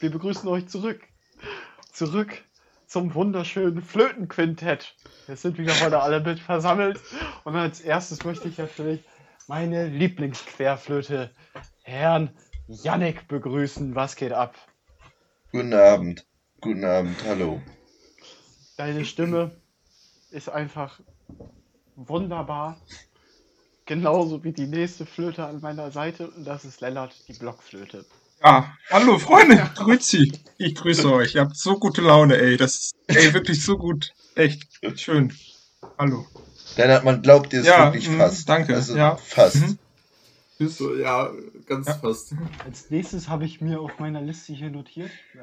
Wir begrüßen euch zurück. Zurück zum wunderschönen Flötenquintett. Jetzt sind wir heute alle mit versammelt. Und als erstes möchte ich natürlich meine Lieblingsquerflöte, Herrn Yannick, begrüßen. Was geht ab? Guten Abend. Guten Abend, hallo. Deine Stimme ist einfach wunderbar. Genauso wie die nächste Flöte an meiner Seite. Und das ist Lennart, die Blockflöte. Ja, hallo Freunde, grüezi. Ich grüße euch. Ihr habt so gute Laune, ey. Das ist ey, wirklich so gut. Echt schön. Hallo. Lennart, man glaubt dir es Ja, wirklich mm, fast. danke, Also ja. fast. Mhm. So, ja, ganz Ja. fast. Als nächstes habe ich mir auf meiner Liste hier notiert. Äh,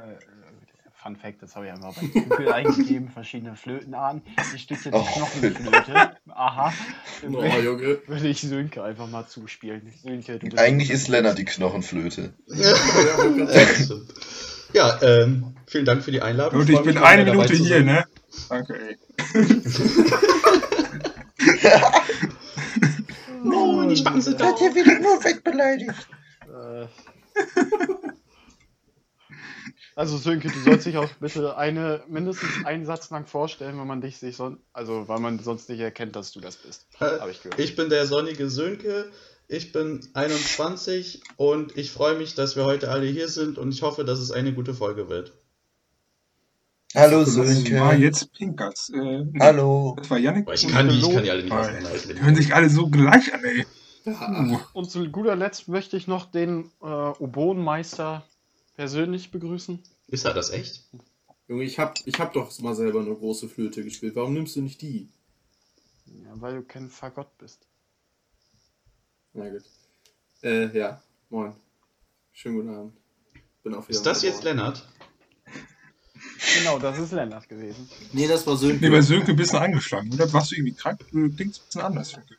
Fun Fact, das habe ich einfach bei Google eingegeben, verschiedene Flötenarten. Hier steht jetzt Oh. Knochenflöte. Aha. Oh, Junge. Würde ich Sönke einfach mal zuspielen. Sönke, du bist Eigentlich ist Lennart die Knochenflöte. Ja, Ja, ähm, vielen Dank für die Einladung. und ich bin eine Minute hier, sein. ne? Danke, ey. Oh, die sind da. hier wieder nur wegbeleidigt. Äh, Also Sönke, du sollst dich auch bitte eine, mindestens einen Satz lang vorstellen, wenn man dich sich sonst, also weil man sonst nicht erkennt, dass du das bist. Äh, Habe ich gehört. Ich bin der sonnige Sönke. Ich bin 21 und ich freue mich, dass wir heute alle hier sind und ich hoffe, dass es eine gute Folge wird. Hallo Ah, Sönke. jetzt Pinkers. Äh, Hallo. Das war. Aber ich kann die, ich kann die alle nicht auseinanderhalten. Die hören sich alle so gleich an, ey. Ja, Und zu guter Letzt möchte ich noch den äh, Oboenmeister persönlich begrüßen. Ist er das echt? Junge, ich hab, ich hab doch mal selber eine große Flöte gespielt. Warum nimmst du nicht die? Ja, weil du kein Fagott bist. Na gut. Äh, ja. Moin. Schönen guten Abend. Bin auf Ist das jetzt Lennart? Genau, das ist Lennart gewesen. Nee, das war Sönke. Nee, bei Sönke ein bisschen angeschlagen, oder? Warst du irgendwie krank? Du klingst ein bisschen anders, Sönke.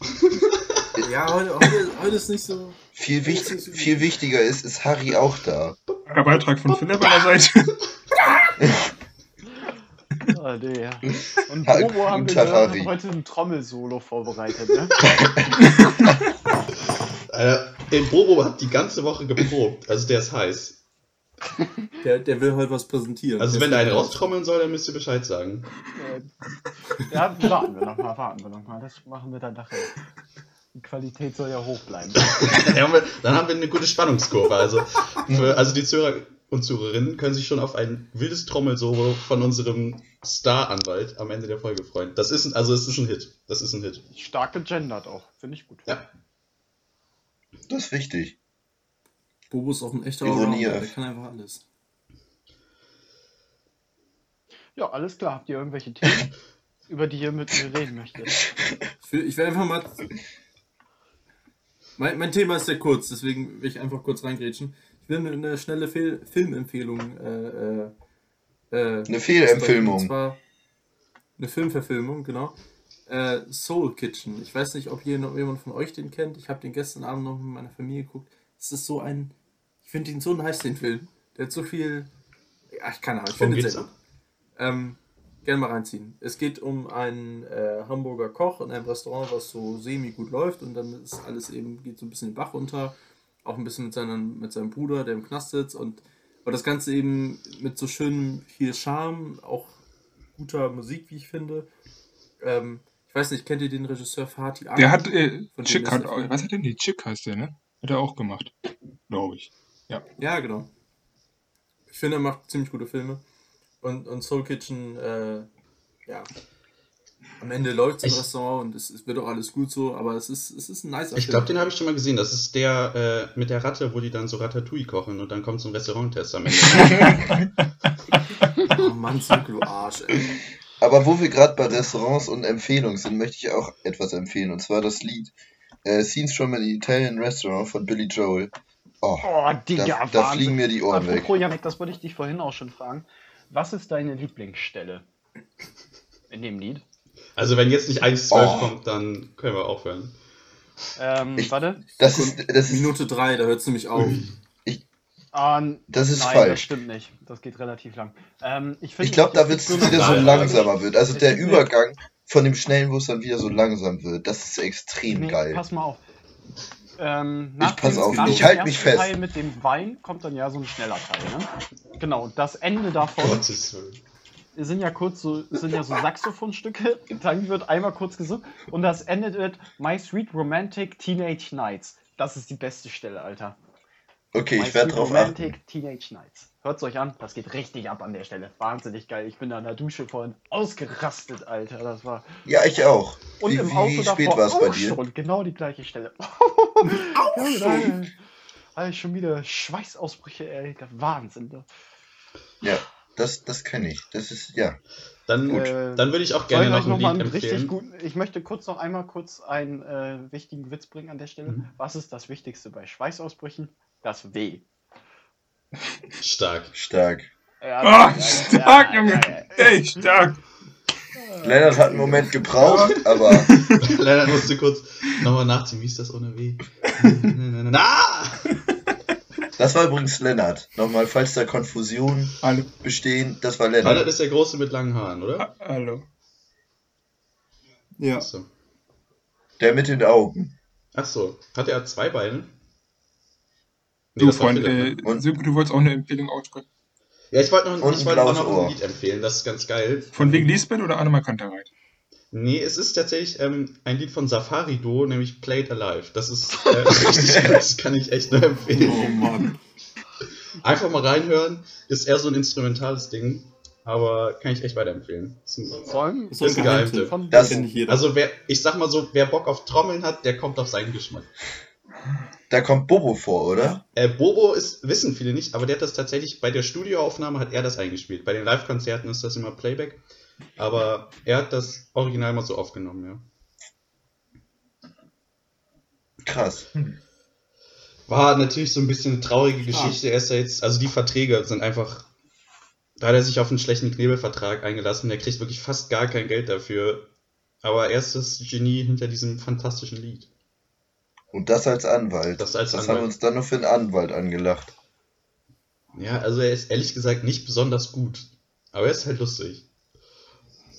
Ja, heute, heute, heute ist nicht so. Viel, wichtig, viel wichtiger ist, ist Harry auch da. Ein Beitrag von Philipp an der Seite. Ah, der. Und Ha- Bobo haben wir Harry. hat heute ein Trommelsolo vorbereitet, ne? Äh, den Bobo hat die ganze Woche geprobt. Also der ist heiß. Der, der will heute was präsentieren. Also Der wenn er einen raustrommeln soll, dann müsst ihr Bescheid sagen. Ja, warten wir noch mal, warten wir noch mal. Das machen wir dann nachher. Die Qualität soll ja hoch bleiben. Dann haben wir, dann haben wir eine gute Spannungskurve. Also, für, also die Zuhörer und Zuhörerinnen können sich schon auf ein wildes Trommelsolo von unserem Star-Anwalt am Ende der Folge freuen. Das ist ein, also es ist ein Hit. Das ist ein Hit. Stark gegendert auch, finde ich gut. Ja. Das ist wichtig. Bobo ist auch ein echter Ironie. Der kann einfach alles. Ja, alles klar. Habt ihr irgendwelche Themen, über die ihr mit mir reden möchtet? Ich will einfach mal. Mein, mein Thema ist sehr kurz, deswegen will ich einfach kurz reingrätschen. Ich will eine, eine schnelle Fil Filmempfehlung. Äh, äh, äh, Eine Fehlempfilmung. Und zwar eine Filmverfilmung, genau. Äh, Soul Kitchen. Ich weiß nicht, ob hier noch jemand von euch den kennt. Ich habe den gestern Abend noch mit meiner Familie geguckt. Es ist so ein. Ich finde ihn so nice, den Film. Der hat so viel. Ja, ich kann aber. Ich finde ihn sehr gut. Ähm, gerne mal reinziehen. Es geht um einen äh, Hamburger Koch in einem Restaurant, was so semi gut läuft und dann ist alles eben, geht so ein bisschen den Bach runter. Auch ein bisschen mit, seinen, mit seinem Bruder, der im Knast sitzt und aber das Ganze eben mit so schönem viel Charme, auch guter Musik, wie ich finde. Ähm, ich weiß nicht, kennt ihr den Regisseur Fatih Der Akin? hat, äh, Von Chick hat, der Film. was hat denn die Chick heißt der, ne? Hat er auch gemacht. Glaube ich. Ja, genau. Ich finde, er macht ziemlich gute Filme. Und, und Soul Kitchen, äh, ja. Am Ende läuft es im Restaurant und es, es wird auch alles gut so, aber es ist, es ist ein nicer Ich glaube, den habe ich schon mal gesehen. Das ist der äh, mit der Ratte, wo die dann so Ratatouille kochen und dann kommt so ein Restauranttest am Ende. Oh Mann, Zucke, du Arsch, ey. Aber wo wir gerade bei Restaurants und Empfehlungen sind, möchte ich auch etwas empfehlen. Und zwar das Lied äh, Scenes from an Italian Restaurant von Billy Joel. Oh, Oh, Digga, da, da fliegen mir die Ohren weg. Apropos, Janik, das wollte ich dich vorhin auch schon fragen. Was ist deine Lieblingsstelle in dem Lied? Also wenn jetzt nicht 1,12 Oh. kommt, dann können wir aufhören. Ähm, Ich- warte. Das ist, das ist, Minute 3, da hört es nämlich auf. Ah, n- das ist nein, das falsch. stimmt nicht. Das geht relativ lang. Ähm, ich finde, Ich glaube, da wird es wieder so Nein, langsamer wird. Also der Übergang von dem schnellen, wo es dann wieder so langsam wird, das ist extrem Nee, geil. pass mal auf. Ähm, Ich pass auf, nach ich dem halt mich fest. Teil mit dem Wein kommt dann ja so ein schneller Teil, ne? Genau, das Ende davon Gottes sind ja kurz so, sind ja so Saxophonstücke, dann wird einmal kurz gesungen und das endet mit My Sweet Romantic Teenage Nights. Das ist die beste Stelle, Alter. Okay, My ich werde drauf Romantic achten. Teenage Nights. Hört's euch an, das geht richtig ab an der Stelle. Wahnsinnig geil. Ich bin da in der Dusche vorhin ausgerastet, Alter. Das war. Ja, ich auch. Und wie im wie Auto spät davor war es bei auch dir? schon. Genau die gleiche Stelle. Auch Ja, schon. Alter, schon wieder Schweißausbrüche, ey. Der Wahnsinn. ne? Ja, das, das kenne ich. Das ist, ja. Dann, Äh, dann würde ich auch gerne ich noch ein noch mal Lied einen richtig empfehlen. guten. Ich möchte kurz noch einmal kurz einen äh, wichtigen Witz bringen an der Stelle. Mhm. Was ist das Wichtigste bei Schweißausbrüchen? Das W. Stark. Stark. Ja, Ah, ja, stark, ja, Junge. ja, ja. Ey, stark. Lennart hat einen Moment gebraucht, aber Leider musste kurz nochmal nachziehen. Wie ist das ohne W? Ah! das war übrigens Lennart. Nochmal, falls da Konfusionen Hallo. bestehen, das war Lennart Lennart. ist der Große mit langen Haaren, oder? Ha- Hallo. Ja. Achso. Der mit den Augen. Achso. Hat er zwei Beine? Nee, Du, Freund, äh, Silke, du wolltest auch eine Empfehlung aussprechen. Ja, ich wollte noch, Und ich auch blaues noch ein Lied empfehlen, das ist ganz geil. Von wegen Lisbeth oder Annemal Kantereit? Nee, es ist tatsächlich ähm, ein Lied von Safari Duo, nämlich Played Alive. Das ist äh, richtig gut, das kann ich echt nur empfehlen. Oh Mann. Einfach mal reinhören, ist eher so ein instrumentales Ding, aber kann ich echt weiterempfehlen. Ist ein- Vor allem Ist das ein Geheimtipp. Das-. Also wer, ich sag mal so, wer Bock auf Trommeln hat, der kommt auf seinen Geschmack. Da kommt Bobo vor, oder? Äh, Bobo ist, wissen viele nicht, aber der hat das tatsächlich, bei der Studioaufnahme hat er das eingespielt. Bei den Live-Konzerten ist das immer Playback, aber er hat das Original mal so aufgenommen, ja. Krass. War natürlich so ein bisschen eine traurige Geschichte. Er ist ja jetzt, also die Verträge sind einfach, da hat er sich auf einen schlechten Knebelvertrag eingelassen. Der kriegt wirklich fast gar kein Geld dafür. Aber er ist das Genie hinter diesem fantastischen Lied. Und das als Anwalt. Das als das Anwalt. haben wir uns dann nur für einen Anwalt angelacht. Ja, also er ist ehrlich gesagt nicht besonders gut. Aber er ist halt lustig.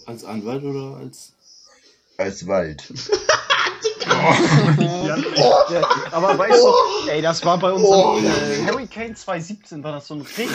Als Anwalt oder als. Als Wald. Ja, ja, aber weißt du, ey, das war bei unserem äh, Hurricane 2017, war das so ein richtig,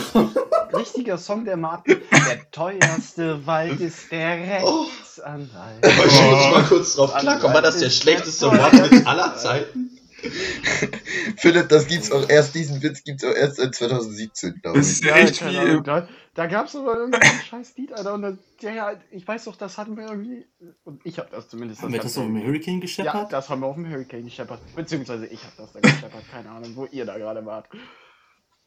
richtiger Song, der ab- Der teuerste Wald ist der Rechtsanwalt. Aber ich muss mal kurz drauf klarkommen. War das der schlechteste Wortwitz aller Zeiten? Philipp, das gibt's auch erst, diesen Witz gibt's auch erst seit 2017, glaube Das ich. ist ja echt keine wie. Ahnung, äh, da, da gab es aber irgendwie ein scheiß Lied, Alter. Und das, ja, ja, ich weiß doch, das hatten wir irgendwie. Und ich habe das zumindest. Haben wir das auf dem Hurricane Ja, gescheppert? das haben wir auf dem Hurricane gescheppert. Beziehungsweise ich habe das da gescheppert. Keine Ahnung, wo ihr da gerade wart.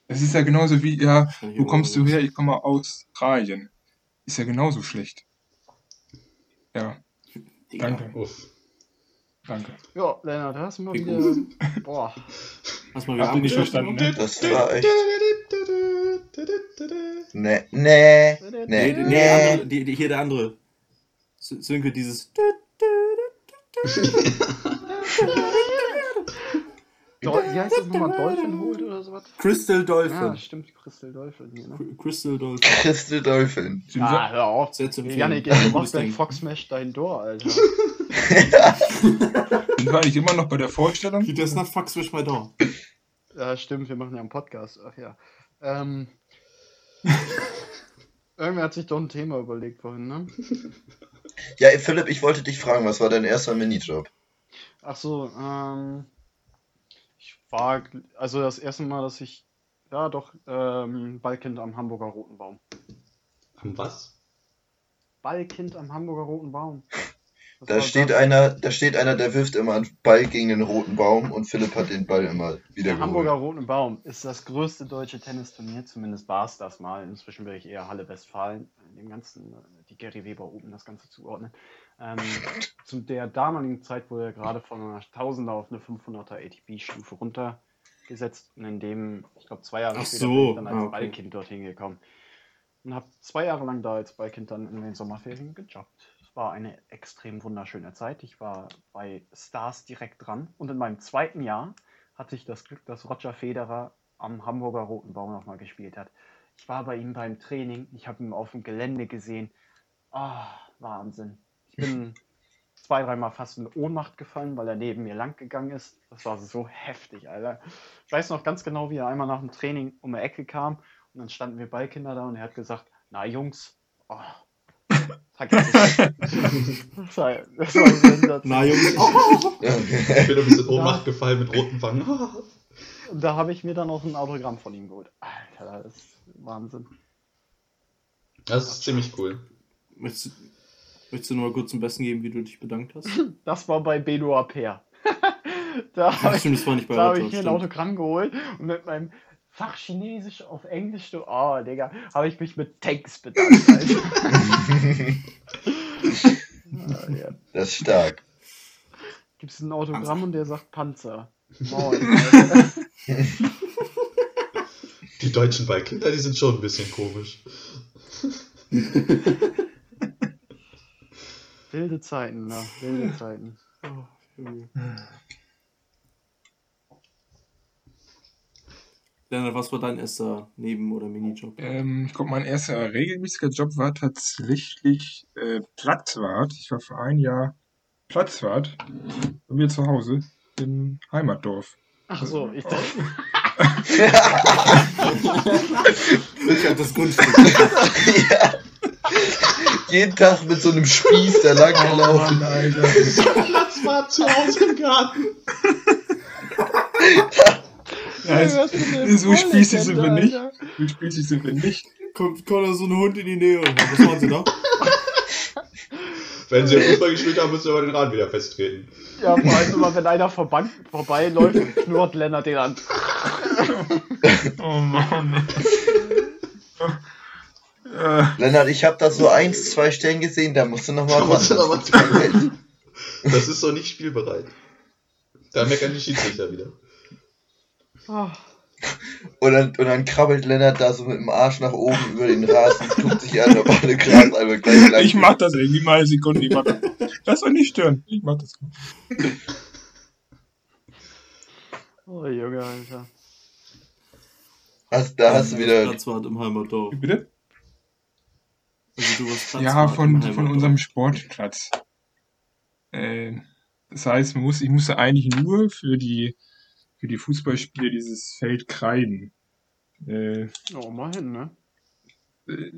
Es ist ja genauso wie, ja, wo kommst du her? Ich komme aus Australien. Ist ja genauso schlecht. Ja, danke, Uff. Danke. Ja, Lennart, hast du mal Wie wieder. Boah. Hast mal wieder nicht verstanden, ne? Das war echt. Nee, nee, Nee, nee, nee, nee. andere, die, die, hier der andere. Sönke, dieses. Wie heißt das nochmal? Dolphin Hold oder sowas? Crystal Ja, Dolphin. stimmt, Crystal Dolphin hier, ne? Cr- Crystal Dolphin. Crystal Dolphin. Ah, hör auf. Sehr zu empfehlen. Janik, du machst Ding. Fox Smash dein Door, Alter. sind wir eigentlich immer noch bei der Vorstellung? He does not fuck switch my door. Ja, stimmt, wir machen ja einen Podcast. Ach ja. Ähm. Irgendwer hat sich doch ein Thema überlegt vorhin, ne? Ja, Philipp, ich wollte dich fragen, was war dein erster Minijob? Ach so, ähm. Ich war, also das erste Mal, dass ich, ja doch, ähm, Ballkind am Hamburger Roten Baum. Am was? Ballkind am Hamburger Roten Baum. Da steht einer, da steht einer, der wirft immer einen Ball gegen den roten Baum und Philipp hat den Ball immer wieder Der Hamburger geholt. Roten Baum ist das größte deutsche Tennisturnier, zumindest war es das mal. Inzwischen will ich eher Halle Westfalen, dem ganzen, die Gary Weber Open das Ganze zuordnen. Ähm, zu der damaligen Zeit wurde er gerade von einer 1000er auf eine 500er ATP-Stufe runtergesetzt und in dem, ich glaube, zwei Jahre Ach später so, bin ich dann als ah, okay. Ballkind dorthin gekommen und habe zwei Jahre lang da als Ballkind dann in den Sommerferien gejobbt. Es war eine extrem wunderschöne Zeit. Ich war bei Stars direkt dran und in meinem zweiten Jahr hatte ich das Glück, dass Roger Federer am Hamburger Roten Baum nochmal gespielt hat. Ich war bei ihm beim Training, ich habe ihn auf dem Gelände gesehen. Ah, Wahnsinn. Ich bin zwei, dreimal fast in Ohnmacht gefallen, weil er neben mir lang gegangen ist. Das war so heftig, Alter. Ich weiß noch ganz genau, wie er einmal nach dem Training um die Ecke kam und dann standen wir Ballkinder da und er hat gesagt, na Jungs, oh, vergiss es. Das war, das war sensationell. Na, Jungs, Ich bin ein bisschen Ohnmacht gefallen mit roten Wangen. Und da habe ich mir dann auch ein Autogramm von ihm geholt. Alter, das ist Wahnsinn. Das ist ziemlich cool. möchtest, du- möchtest du nur mal kurz zum Besten geben, wie du dich bedankt hast? Das war bei Benoit Paire. da habe ich, stimmt, das war nicht bei da hab ich mir ein. Autogramm geholt und mit meinem Fach Chinesisch auf Englisch, du, oh, Digga, habe ich mich mit Tanks bedankt. Alter. Ah, ja. Das ist stark. Gibt es ein Autogramm und der sagt Panzer. Moin. Die deutschen Ballkinder, die sind schon ein bisschen komisch. Wilde Zeiten, ne? Wilde Zeiten. Oh, Lennart, was war dein erster Neben- oder Minijob? Ähm, ich glaube, mein erster regelmäßiger Job war tatsächlich äh, Platzwart. Ich war für ein Jahr Platzwart bei mir zu Hause im Heimatdorf. Ach so, ich dachte, Ich hab das Grundstück. ja. Jeden Tag mit so einem Spieß da lang gelaufen. Mann, Alter. War zu Hause im Garten. Ja, es- so spießig sind wir nicht. So spießig sind wir nicht. Kommt, kommt da so ein Hund in die Nähe. Was machen sie da? Wenn sie Fußball gespielt haben, müssen wir aber den Rahmen wieder festtreten. ja, vor allem immer, wenn einer vorbei, vorbeiläuft, knurrt Lennart den an. Oh Mann. Lennart, ich habe da so eins, zwei Stellen gesehen, da musst du noch mal Da musst du noch mal. Das ist doch nicht spielbereit. Da meckern die Schiedsrichter wieder. Oh, Und dann, und dann krabbelt Lennart da so mit dem Arsch nach oben über den Rasen, tut sich an, ob alle Gras einmal gleich lang. ich mach das irgendwie mal eine Sekunde. Ich mach das. das soll nicht stören. Ich mach das. oh Junge, Alter. Hast, da hast du wieder. Platzwart im Heimatdorf. Wie bitte? Also du warst Platzwart Ja, im von, von unserem Sportplatz. Äh, das heißt, man muss, ich musste eigentlich nur für die, für die Fußballspiele dieses Feld kreiden. Äh, Oh, mal hin, ne? äh,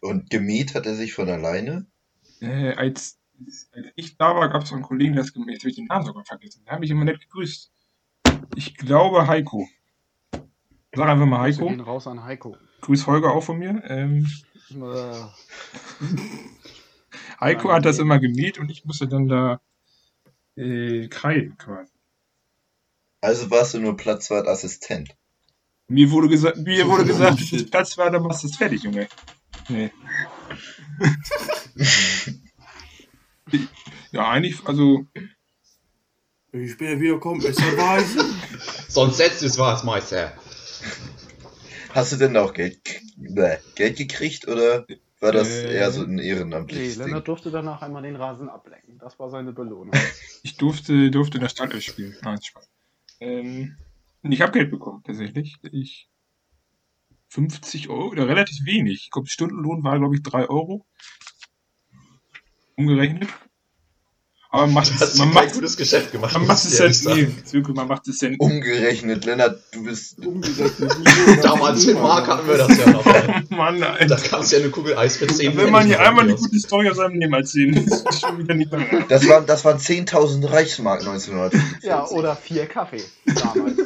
Und gemäht hat er sich von alleine? äh, als, als ich da war, gab es einen Kollegen, der ist gemäht. Jetzt habe ich den Namen sogar vergessen. Der hat mich immer nett gegrüßt. Ich glaube Heiko. Sag einfach mal Wir gehen Heiko. raus an Heiko. Grüß Holger auch von mir. Ähm, Äh, Heiko hat das immer gemäht und ich musste dann da äh, kreiden quasi. Also warst du nur Platzwartassistent. Mir wurde gesagt, mir wurde gesagt, Shit. das Platz war, dann machst du es fertig, Junge. Nee. ja, eigentlich, also, Wenn ich später wiederkomme, ist er weiß. Sonst setzt es was, Meister. Hast du denn auch Geld, bäh, Geld gekriegt oder war das Äh, eher so ein nee, ehrenamtliches Ding? Lennart durfte danach einmal den Rasen ablecken. Das war seine Belohnung. ich durfte, durfte in der Stadt spielen. Nein, Spaß. Ähm, und ich habe Geld bekommen, tatsächlich. Ich 50 Euro, oder relativ wenig. Ich glaube, Stundenlohn war, glaube ich, 3 Euro. Umgerechnet. Aber man macht Du es, man macht, gutes Geschäft gemacht. man macht es ja, ehrlich nee, wirklich, man macht es ja Umgerechnet, Lennart, du bist. Damals in Mark hatten wir das ja noch. Mann, Da Alter. kannst du ja eine Kugel Eis für 10 Wenn man hier einmal eine gute Story aus seinem Leben erzählen, ist das schon wieder nicht mehr. Das waren, das waren 10.000 Reichsmark 1945. ja, oder vier Kaffee damals.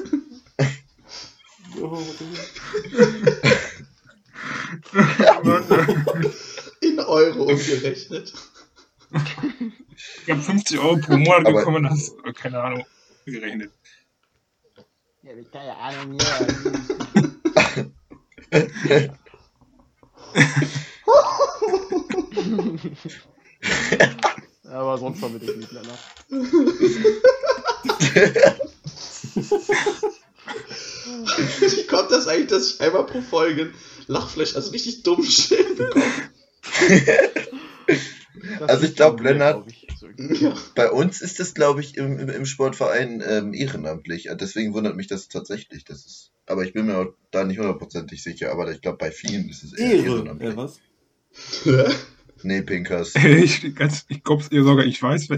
In Euro umgerechnet. Ich habe 50 Euro pro Monat Aber- bekommen, das ist, keine Ahnung, gerechnet. Ja, ich keine Ahnung, ja. Aber sonst damit ich nicht, Lennart. Wie kommt das eigentlich, dass ich einmal pro Folge ein Lachflash, also richtig dumm Schild bekomme? Das Also ich liegt glaub, am Bild, Lennart- glaub. Bei uns ist es, glaube ich, im, im, im Sportverein ähm, ehrenamtlich. Deswegen wundert mich das tatsächlich. Das ist, aber ich bin mir auch da nicht hundertprozentig sicher. Aber ich glaube, bei vielen ist es eher Ehre. ehrenamtlich. Ja, was? Nee, Pinkers. ich ganz, ich glaub's ihr sogar, ich weiß,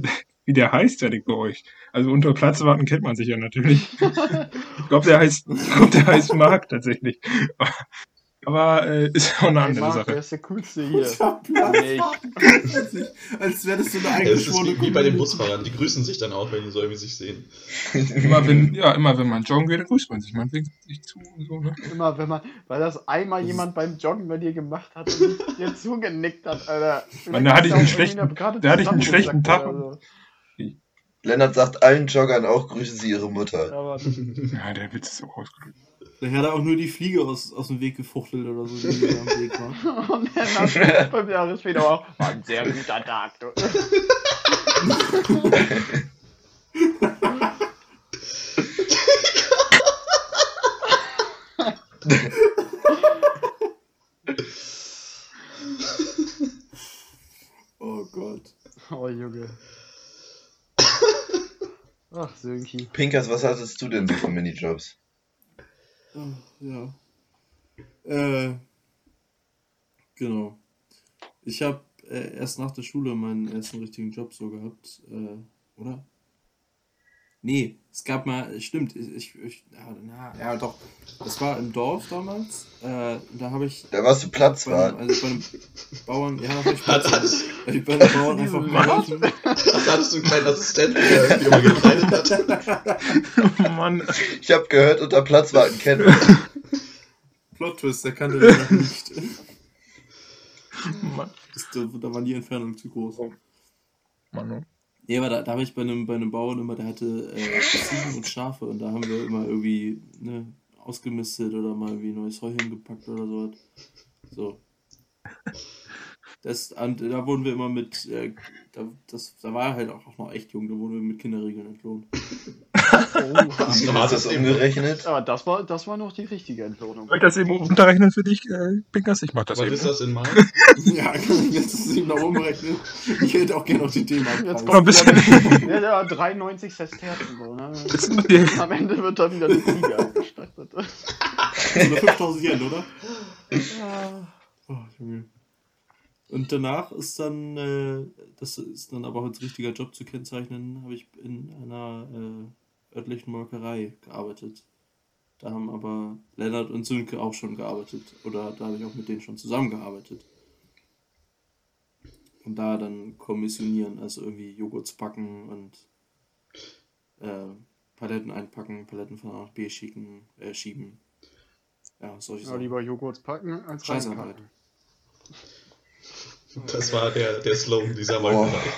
wie der heißt, der liegt bei euch. Also unter Platzwarten kennt man sich ja natürlich. ich glaube, der heißt, glaub, der heißt Marc tatsächlich. Aber äh, ist auch eine Hey, andere Marc, Sache. ist der coolste hier? Nee, Als wäre das so eine Ja, das ist wie, wie bei den. Busfahrern, die grüßen sich dann auch, wenn die so irgendwie sich sehen. Immer wenn, ja, immer wenn man joggen geht, dann grüßt man sich. Man winkt sich zu und so, ne? Immer wenn man, weil das einmal jemand beim Joggen bei dir gemacht hat und dir zugenickt hat, Alter. Mann, da hatte ich einen schlechten- da hatte ich einen schlechten Tag so. Lennart sagt allen Joggern auch, grüßen sie ihre Mutter. Ja, der Witz ist auch ausgedrückt. Da hat er auch nur die Fliege aus, aus dem Weg gefuchtelt oder so, die da am Weg war. und dann nach fünf Jahre später auch, war ein sehr guter Tag. Du. Oh Gott. Oh Junge. Ach, Sönki. Pinkers, was hattest du denn so für Minijobs? Ja. Äh, genau. Ich habe äh, erst nach der Schule meinen ersten richtigen Job so gehabt, äh, oder? Nee, es gab mal, stimmt, ich, ich ja, na, ja doch, das war im Dorf damals, äh, da habe ich Da warst du bei einem, Platzwart. also bei einem Bauern, ja, da ich Platz, hattest- ich bei einem Bauern einfach geholfen. Also hattest du einen kleinen Assistenten, der irgendwie immer gekleidet hat? Oh Mann. Ich habe gehört, unter Platzwarten kennt man. Plot Twist, der kannte den noch nicht. Mann. Das, da, da war die Entfernung zu groß. Mann. oh. Nee, aber da, da habe ich bei einem, bei einem Bauern immer, der hatte äh, Ziegen und Schafe und da haben wir immer irgendwie ne, ausgemistet oder mal irgendwie neues Heu hingepackt oder so. So. Das, und da wurden wir immer mit, äh, da, das, da war er halt auch noch echt jung, da wurden wir mit Kinderregeln entlohnt. Oh, Wie ist das umgerechnet? aber das war, das war noch die richtige Entlohnung. Soll ich das eben unterrechnen für dich, äh, Pinkers? Ich mach das Was eben. ist das in Mainz? ja, jetzt ist es ihm noch umrechnen. Ich hätte auch gerne auf die Thema. Jetzt Noch ein kommt bisschen. ja, ja, 93 Sesterzen. So, ne? Noch die- Am Ende wird da wieder ausgestattet. So eine 5000 Yen, oder? Ja. Oh, Junge. Und danach ist dann, äh, das ist dann aber auch als richtiger Job zu kennzeichnen, habe ich in einer äh, örtlichen Molkerei gearbeitet. Da haben aber Lennart und Sönke auch schon gearbeitet. Oder da habe ich auch mit denen schon zusammengearbeitet. Und da dann kommissionieren, also irgendwie Joghurts backen und äh, Paletten einpacken, Paletten von A nach B schicken, äh, schieben. Ja, solche Ja, Sachen. lieber Joghurts packen als Scheißarbeit. reinpacken. Das war der, der Slogan dieser Oh, Molkerei.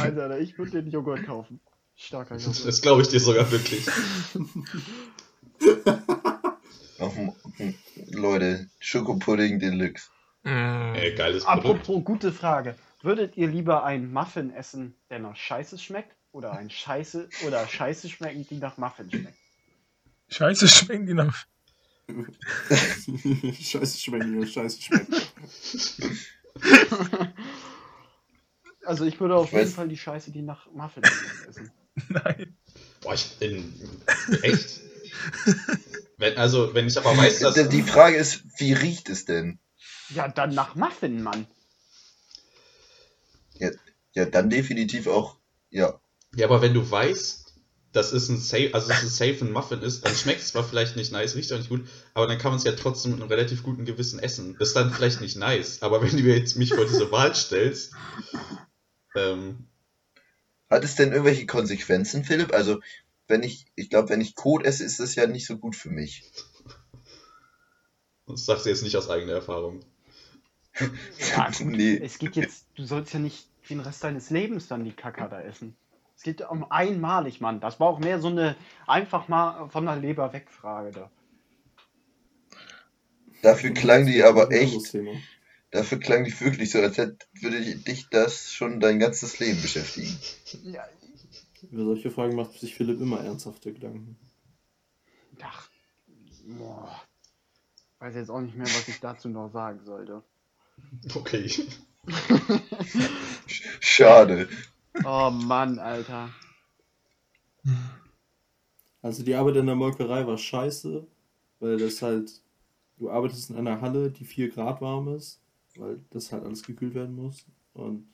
Alter, ich würde den Joghurt kaufen. Starker Joghurt. Das glaube ich dir sogar wirklich. oh, Leute, Schokopudding Deluxe. Mm. Ey, geiles Produkt. Apropos gute Frage. Würdet ihr lieber einen Muffin essen, der nach Scheiße schmeckt? Oder ein Scheiße oder Scheiße schmecken, die nach Muffin schmeckt? Scheiße, schmecken die nach. scheiße schmecken, ja, scheiße schmecken. Also ich würde auf Ich jeden weiß- Fall die Scheiße, die nach Muffin schmeckt, essen. Nein. Boah, ich bin. Echt? Wenn, also, wenn ich aber weiß, dass. Die die Frage ist, wie riecht es denn? Ja, dann nach Muffin, Mann. Ja, dann definitiv auch, ja. Ja, aber wenn du weißt, das ist ein safe, also es safe ein Muffin ist, dann schmeckt es zwar vielleicht nicht nice, riecht auch nicht gut, aber dann kann man es ja trotzdem mit einem relativ guten Gewissen essen. Das ist dann vielleicht nicht nice, aber wenn du mir jetzt mich vor diese Wahl stellst, ähm, Hat es denn irgendwelche Konsequenzen, Philipp? Also, wenn ich, ich glaube, wenn ich Kot esse, ist das ja nicht so gut für mich. das sagst du jetzt nicht aus eigener Erfahrung. Ja, gut. Nee. Es geht jetzt, du sollst ja nicht für den Rest deines Lebens dann die Kacke da essen. Geht um einmalig, Mann. Das war auch mehr so eine einfach mal von der Leber weg Frage da. Dafür klang die aber echt. Dafür klang dich wirklich so, als hätte, würde dich das schon dein ganzes Leben beschäftigen. Ja, Über solche Fragen macht sich Philipp immer ernsthafte Gedanken. ach, boah. Weiß jetzt auch nicht mehr, was ich dazu noch sagen sollte. Okay. Schade. Oh Mann, Alter. Also die Arbeit in der Molkerei war scheiße, weil das halt, du arbeitest in einer Halle, die 4 Grad warm ist, weil das halt alles gekühlt werden muss. Und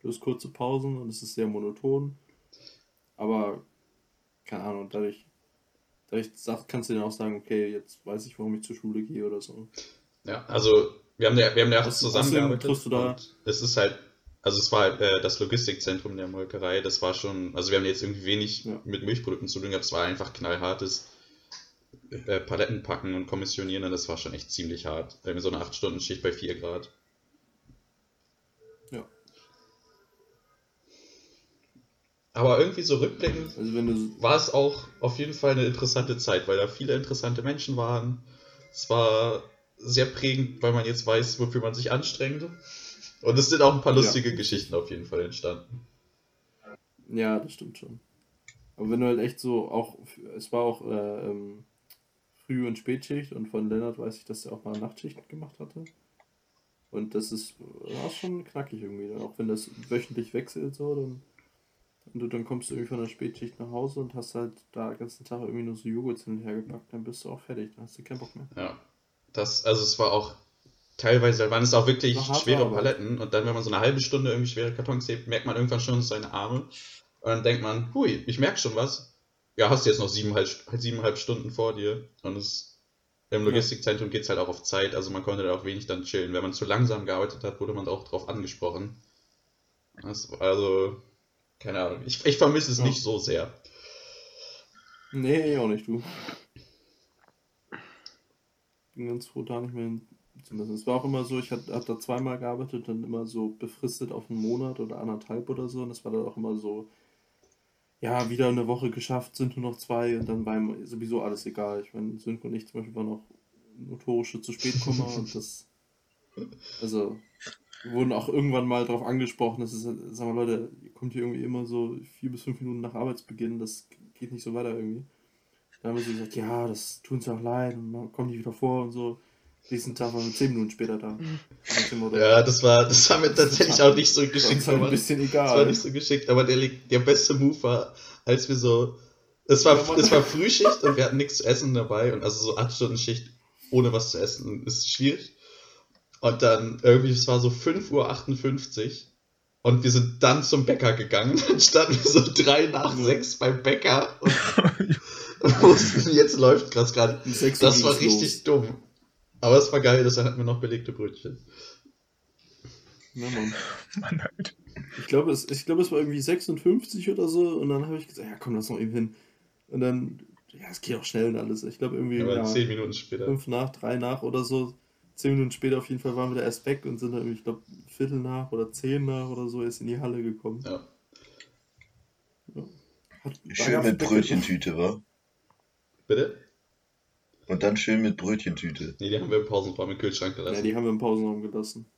du hast kurze Pausen und es ist sehr monoton. Aber, keine Ahnung, dadurch, dadurch kannst du dann auch sagen, okay, jetzt weiß ich, warum ich zur Schule gehe oder so. Ja, also wir haben ja, wir haben ja auch Was- zusammengearbeitet. außerdem triffst du da- und es ist halt, also es war halt, äh, das Logistikzentrum der Molkerei, das war schon, also wir haben jetzt irgendwie wenig Ja. mit Milchprodukten zu tun gehabt, es war einfach knallhartes äh, Paletten packen und kommissionieren und das war schon echt ziemlich hart. Irgendwie so eine 8-Stunden-Schicht bei 4 Grad. Ja. Aber irgendwie so rückblickend Also du, war es auch auf jeden Fall eine interessante Zeit, weil da viele interessante Menschen waren. Es war sehr prägend, weil man jetzt weiß, wofür man sich anstrengt. Und es sind auch ein paar Ja. lustige Geschichten auf jeden Fall entstanden. ja, das stimmt schon. Aber wenn du halt echt so auch, es war auch äh, ähm, Früh- und Spätschicht und von Lennart weiß ich, dass er auch mal Nachtschichten gemacht hatte. Und das ist, war schon knackig irgendwie, auch wenn das wöchentlich wechselt so, dann, und du, dann kommst du irgendwie von der Spätschicht nach Hause und hast halt da den ganzen Tag irgendwie nur so Joghurt hin und her gepackt, dann bist du auch fertig, dann hast du keinen Bock mehr. Ja. Das, also es war auch teilweise waren es auch wirklich schwere Arbeit. Paletten und dann, wenn man so eine halbe Stunde irgendwie schwere Kartons hebt, merkt man irgendwann schon seine Arme. Und dann denkt man, hui, ich merke schon was. Ja, hast jetzt noch siebeneinhalb, siebeneinhalb Stunden vor dir. Und es, im Logistikzentrum geht es halt auch auf Zeit, also man konnte da auch wenig dann chillen. Wenn man zu langsam gearbeitet hat, wurde man auch drauf angesprochen. Das, also, keine Ahnung. Ich, ich vermisse es Ja. nicht so sehr. Nee, ich auch nicht, du. Bin ganz froh, da nicht mehr hin zu müssen. Es war auch immer so, ich hatte hab da zweimal gearbeitet, dann immer so befristet auf einen Monat oder anderthalb oder so. Und es war dann auch immer so, ja, wieder eine Woche geschafft, sind nur noch zwei und dann war ihm sowieso alles egal. Ich meine, Sönke und ich zum Beispiel waren auch notorische zu spät Komma und das, also, wir wurden auch irgendwann mal darauf angesprochen, dass es, halt, sag mal Leute, ihr kommt hier irgendwie immer so vier bis fünf Minuten nach Arbeitsbeginn, das geht nicht so weiter irgendwie. Da haben wir so gesagt, ja, das tun sie auch leid und man kommt nicht wieder vor und so. Nächsten Tag waren wir zehn Minuten später da. Motto, Ja, das war, das war mir tatsächlich auch nicht so das geschickt. ist halt ein aber- bisschen Das war egal. nicht so geschickt, aber der, der beste Move war, als wir so. Es war, es war Frühschicht und wir hatten nichts zu essen dabei und also so 8 Stunden Schicht ohne was zu essen ist schwierig. Und dann irgendwie, es war so 5.58 Uhr und wir sind dann zum Bäcker gegangen. Dann standen wir so drei nach sechs beim Bäcker und wussten, jetzt läuft krass gerade. Das war richtig dumm. Aber es war geil, deshalb hatten wir noch belegte Brötchen. Ja, Mann. Mann, halt. Ich glaube, es, ich glaube, es war irgendwie 56 oder so und dann habe ich gesagt, ja komm, lass noch eben hin. Und dann, ja, es geht auch schnell und alles. Ich glaube irgendwie, Aber ja, zehn Minuten später. fünf nach, drei nach oder so. Zehn Minuten später auf jeden Fall waren wir da erst weg und sind dann irgendwie, ich glaube, Viertel nach oder zehn nach oder so erst in die Halle gekommen. Ja. Hat, da Schön mit Brötchentüte, wa? Bitte? Und dann schön mit Brötchentüte. Nee, die haben wir im Pausenraum im Kühlschrank gelassen. Ja, die haben wir im Pausenraum gelassen.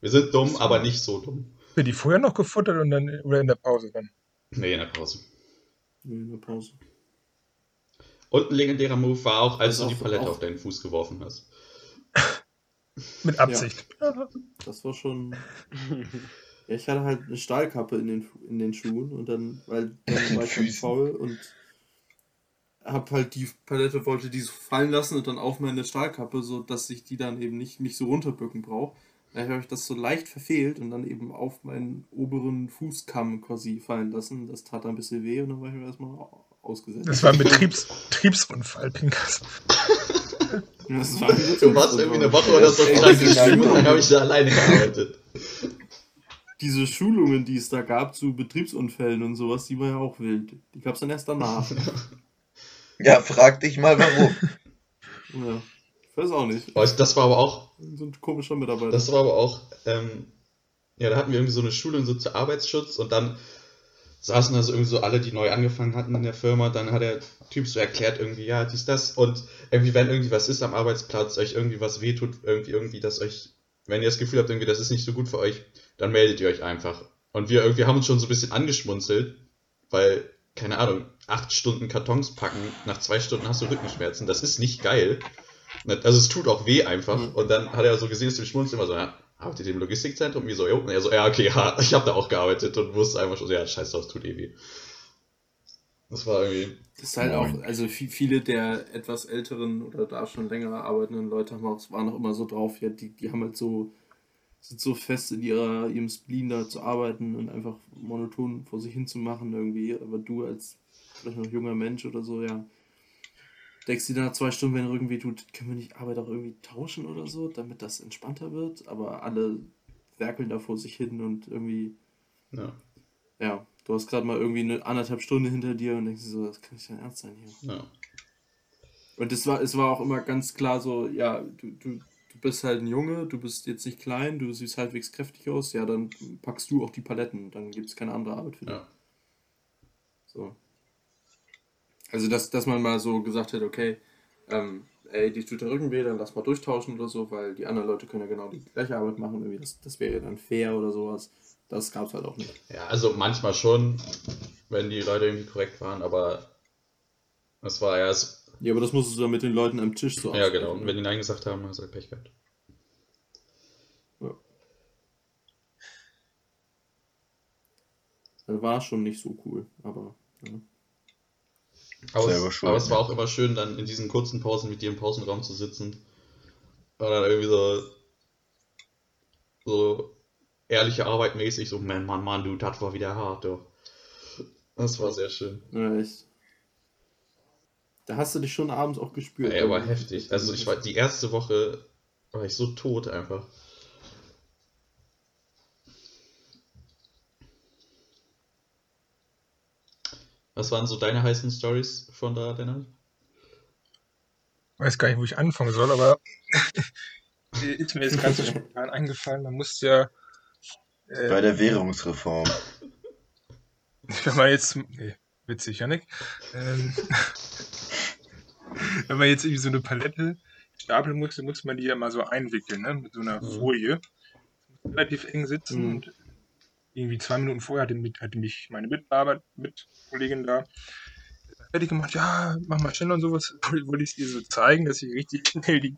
Wir sind dumm, aber nicht so dumm. Wird die vorher noch gefuttert und dann oder in der Pause dann? Nee, in der Pause. Nee, in der Pause. Und ein legendärer Move war auch, als Also du die Palette auf deinen Fuß geworfen hast. Mit Absicht. Das war schon. Ja, ich hatte halt eine Stahlkappe in den, in den Schuhen und dann, weil dann war ich faul und hab halt die Palette, wollte die so fallen lassen und dann auf meine Stahlkappe, so dass ich die dann eben nicht, nicht so runterbücken brauche. Dann habe ich das so leicht verfehlt und dann eben auf meinen oberen Fußkamm quasi fallen lassen. Das tat dann ein bisschen weh und dann war ich mir erstmal au- ausgesetzt. Das war ein Betriebs Betriebsunfall, Pinkas. Das war ein Du warst irgendwie eine Woche oder so krank geschrieben und dann Schulungen- habe ich da alleine gearbeitet. Diese Schulungen, die es da gab zu Betriebsunfällen und sowas, die war ja auch wild. Die gab es dann erst danach. Ja, frag dich mal warum. Ja. Ich weiß auch nicht. Oh, das war aber auch, So ein komischer Mitarbeiter. das war aber auch, ähm, ja, da hatten wir irgendwie so eine Schulung so zu Arbeitsschutz und dann saßen da so irgendwie so alle, die neu angefangen hatten in der Firma, dann hat der Typ so erklärt irgendwie, ja, dies, das und irgendwie, wenn irgendwie was ist am Arbeitsplatz, euch irgendwie was wehtut, irgendwie, irgendwie, dass euch, wenn ihr das Gefühl habt, irgendwie, das ist nicht so gut für euch, dann meldet ihr euch einfach. Und wir irgendwie haben uns schon so ein bisschen angeschmunzelt, weil, keine Ahnung, acht Stunden Kartons packen, nach zwei Stunden hast du Rückenschmerzen, das ist nicht geil. Also es tut auch weh einfach. Mhm. Und dann hat er so gesehen, dass wir schmunzeln, immer so, ja, arbeitet ihr im Logistikzentrum? Wie so, jo. Und er so, ja, okay, ja, ich habe da auch gearbeitet und wusste einfach schon, so, ja, scheiß drauf, tut eh weh. Das war irgendwie, Das ist halt auch, also vi- viele der etwas älteren oder da schon länger arbeitenden Leute haben auch, waren auch immer so drauf, ja, die, die haben halt so, sind so fest in ihrer, ihrem Spleen da zu arbeiten und einfach monoton vor sich hin zu machen irgendwie. Aber du als vielleicht noch junger Mensch oder so, ja, denkst dir nach zwei Stunden, wenn irgendwie tut, können wir nicht Arbeit auch irgendwie tauschen oder so, damit das entspannter wird. Aber alle werkeln da vor sich hin und irgendwie ja, ja, du hast gerade mal irgendwie eine anderthalb Stunde hinter dir und denkst so, das kann nicht dein Ernst sein hier. ja. Und es war, es war auch immer ganz klar so, ja, du, du, du bist halt ein Junge, du bist jetzt nicht klein, du siehst halbwegs kräftig aus, ja, dann packst du auch die Paletten, dann gibt es keine andere Arbeit für dich. ja. So. Also, dass, dass man mal so gesagt hat, okay, ähm, ey, die tut der Rücken weh, dann lass mal durchtauschen oder so, weil die anderen Leute können ja genau die gleiche Arbeit machen, irgendwie, das, das wäre dann fair oder sowas. Das gab es halt auch nicht. Ja, also manchmal schon, wenn die Leute irgendwie korrekt waren, aber es war ja, es, Ja, aber das musstest du dann mit den Leuten am Tisch so ja genau. Und wenn die Nein gesagt haben, hast du halt Pech gehabt. Dann war es schon nicht so cool, aber ja. Aber, Selber es, schuld, aber es war auch immer schön, dann in diesen kurzen Pausen mit dir im Pausenraum zu sitzen. Und dann irgendwie so, so ehrliche Arbeit mäßig, so, Mann, Mann, Mann, du, das war wieder hart, du. Das war sehr schön. Ja, echt. Da hast du dich schon abends auch gespürt. Ey, aber heftig. Also ich war die erste Woche war ich so tot einfach. Was waren so deine heißen Stories von da, Dennis? weiß gar nicht, wo ich anfangen soll, aber ist mir jetzt ganz so spontan eingefallen. Man muss ja, Bei äh, der Währungsreform. wenn man jetzt, nee, witzig, Janik, ähm, wenn man jetzt irgendwie so eine Palette stapeln muss, dann muss man die ja mal so einwickeln, ne, mit so einer Mhm. Folie. Muss relativ eng sitzen Mhm. und irgendwie zwei Minuten vorher hatte mich, hatte mich meine Mitarbeit, Mitkollegin da fertig gemacht, ja, mach mal schnell und sowas. Wollte ich dir so zeigen, dass ich richtig schnell die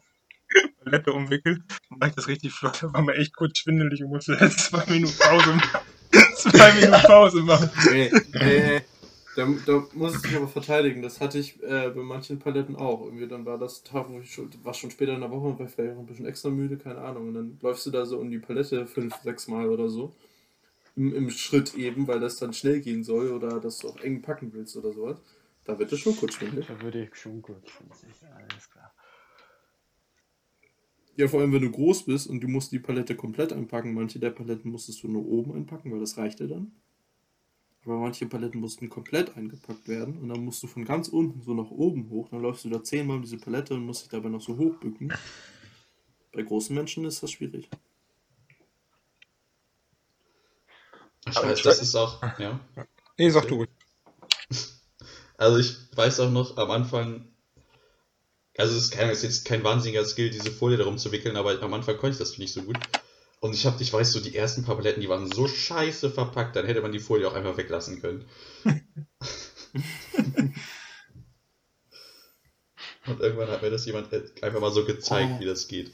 Palette umwickelt. Und war ich das richtig flott, da war mir echt kurz schwindelig und musste jetzt zwei Minuten Pause machen. zwei Minuten Pause machen. Ey, ey. Da, da muss ich mich aber verteidigen. Das hatte ich äh, bei manchen Paletten auch. Irgendwie dann war das Tag, wo ich schon, war schon später in der Woche und war vielleicht auch ein bisschen extra müde, keine Ahnung. Und dann läufst du da so um die Palette fünf, sechs Mal oder so. Im, Im Schritt eben, weil das dann schnell gehen soll oder dass du auch eng packen willst oder sowas. Da wird es schon kurz schwindelig. Da würde ich schon kurz schwindelig, alles klar. Ja, vor allem, wenn du groß bist und du musst die Palette komplett einpacken. Manche der Paletten musstest du nur oben einpacken, weil das reichte dann. Aber manche Paletten mussten komplett eingepackt werden und dann musst du von ganz unten so nach oben hoch. Dann läufst du da zehnmal um diese Palette und musst dich dabei noch so hochbücken. Bei großen Menschen ist das schwierig. Ich Aber das ist auch, ja. Nee, sag du. Also ich weiß auch noch am Anfang, also es ist, kein, es ist jetzt kein wahnsinniger Skill, diese Folie darum zu wickeln, aber am Anfang konnte ich das nicht so gut. Und ich habe, ich weiß so, die ersten paar Paletten, die waren so scheiße verpackt, dann hätte man die Folie auch einfach weglassen können. Und irgendwann hat mir das jemand einfach mal so gezeigt, Oh. wie das geht.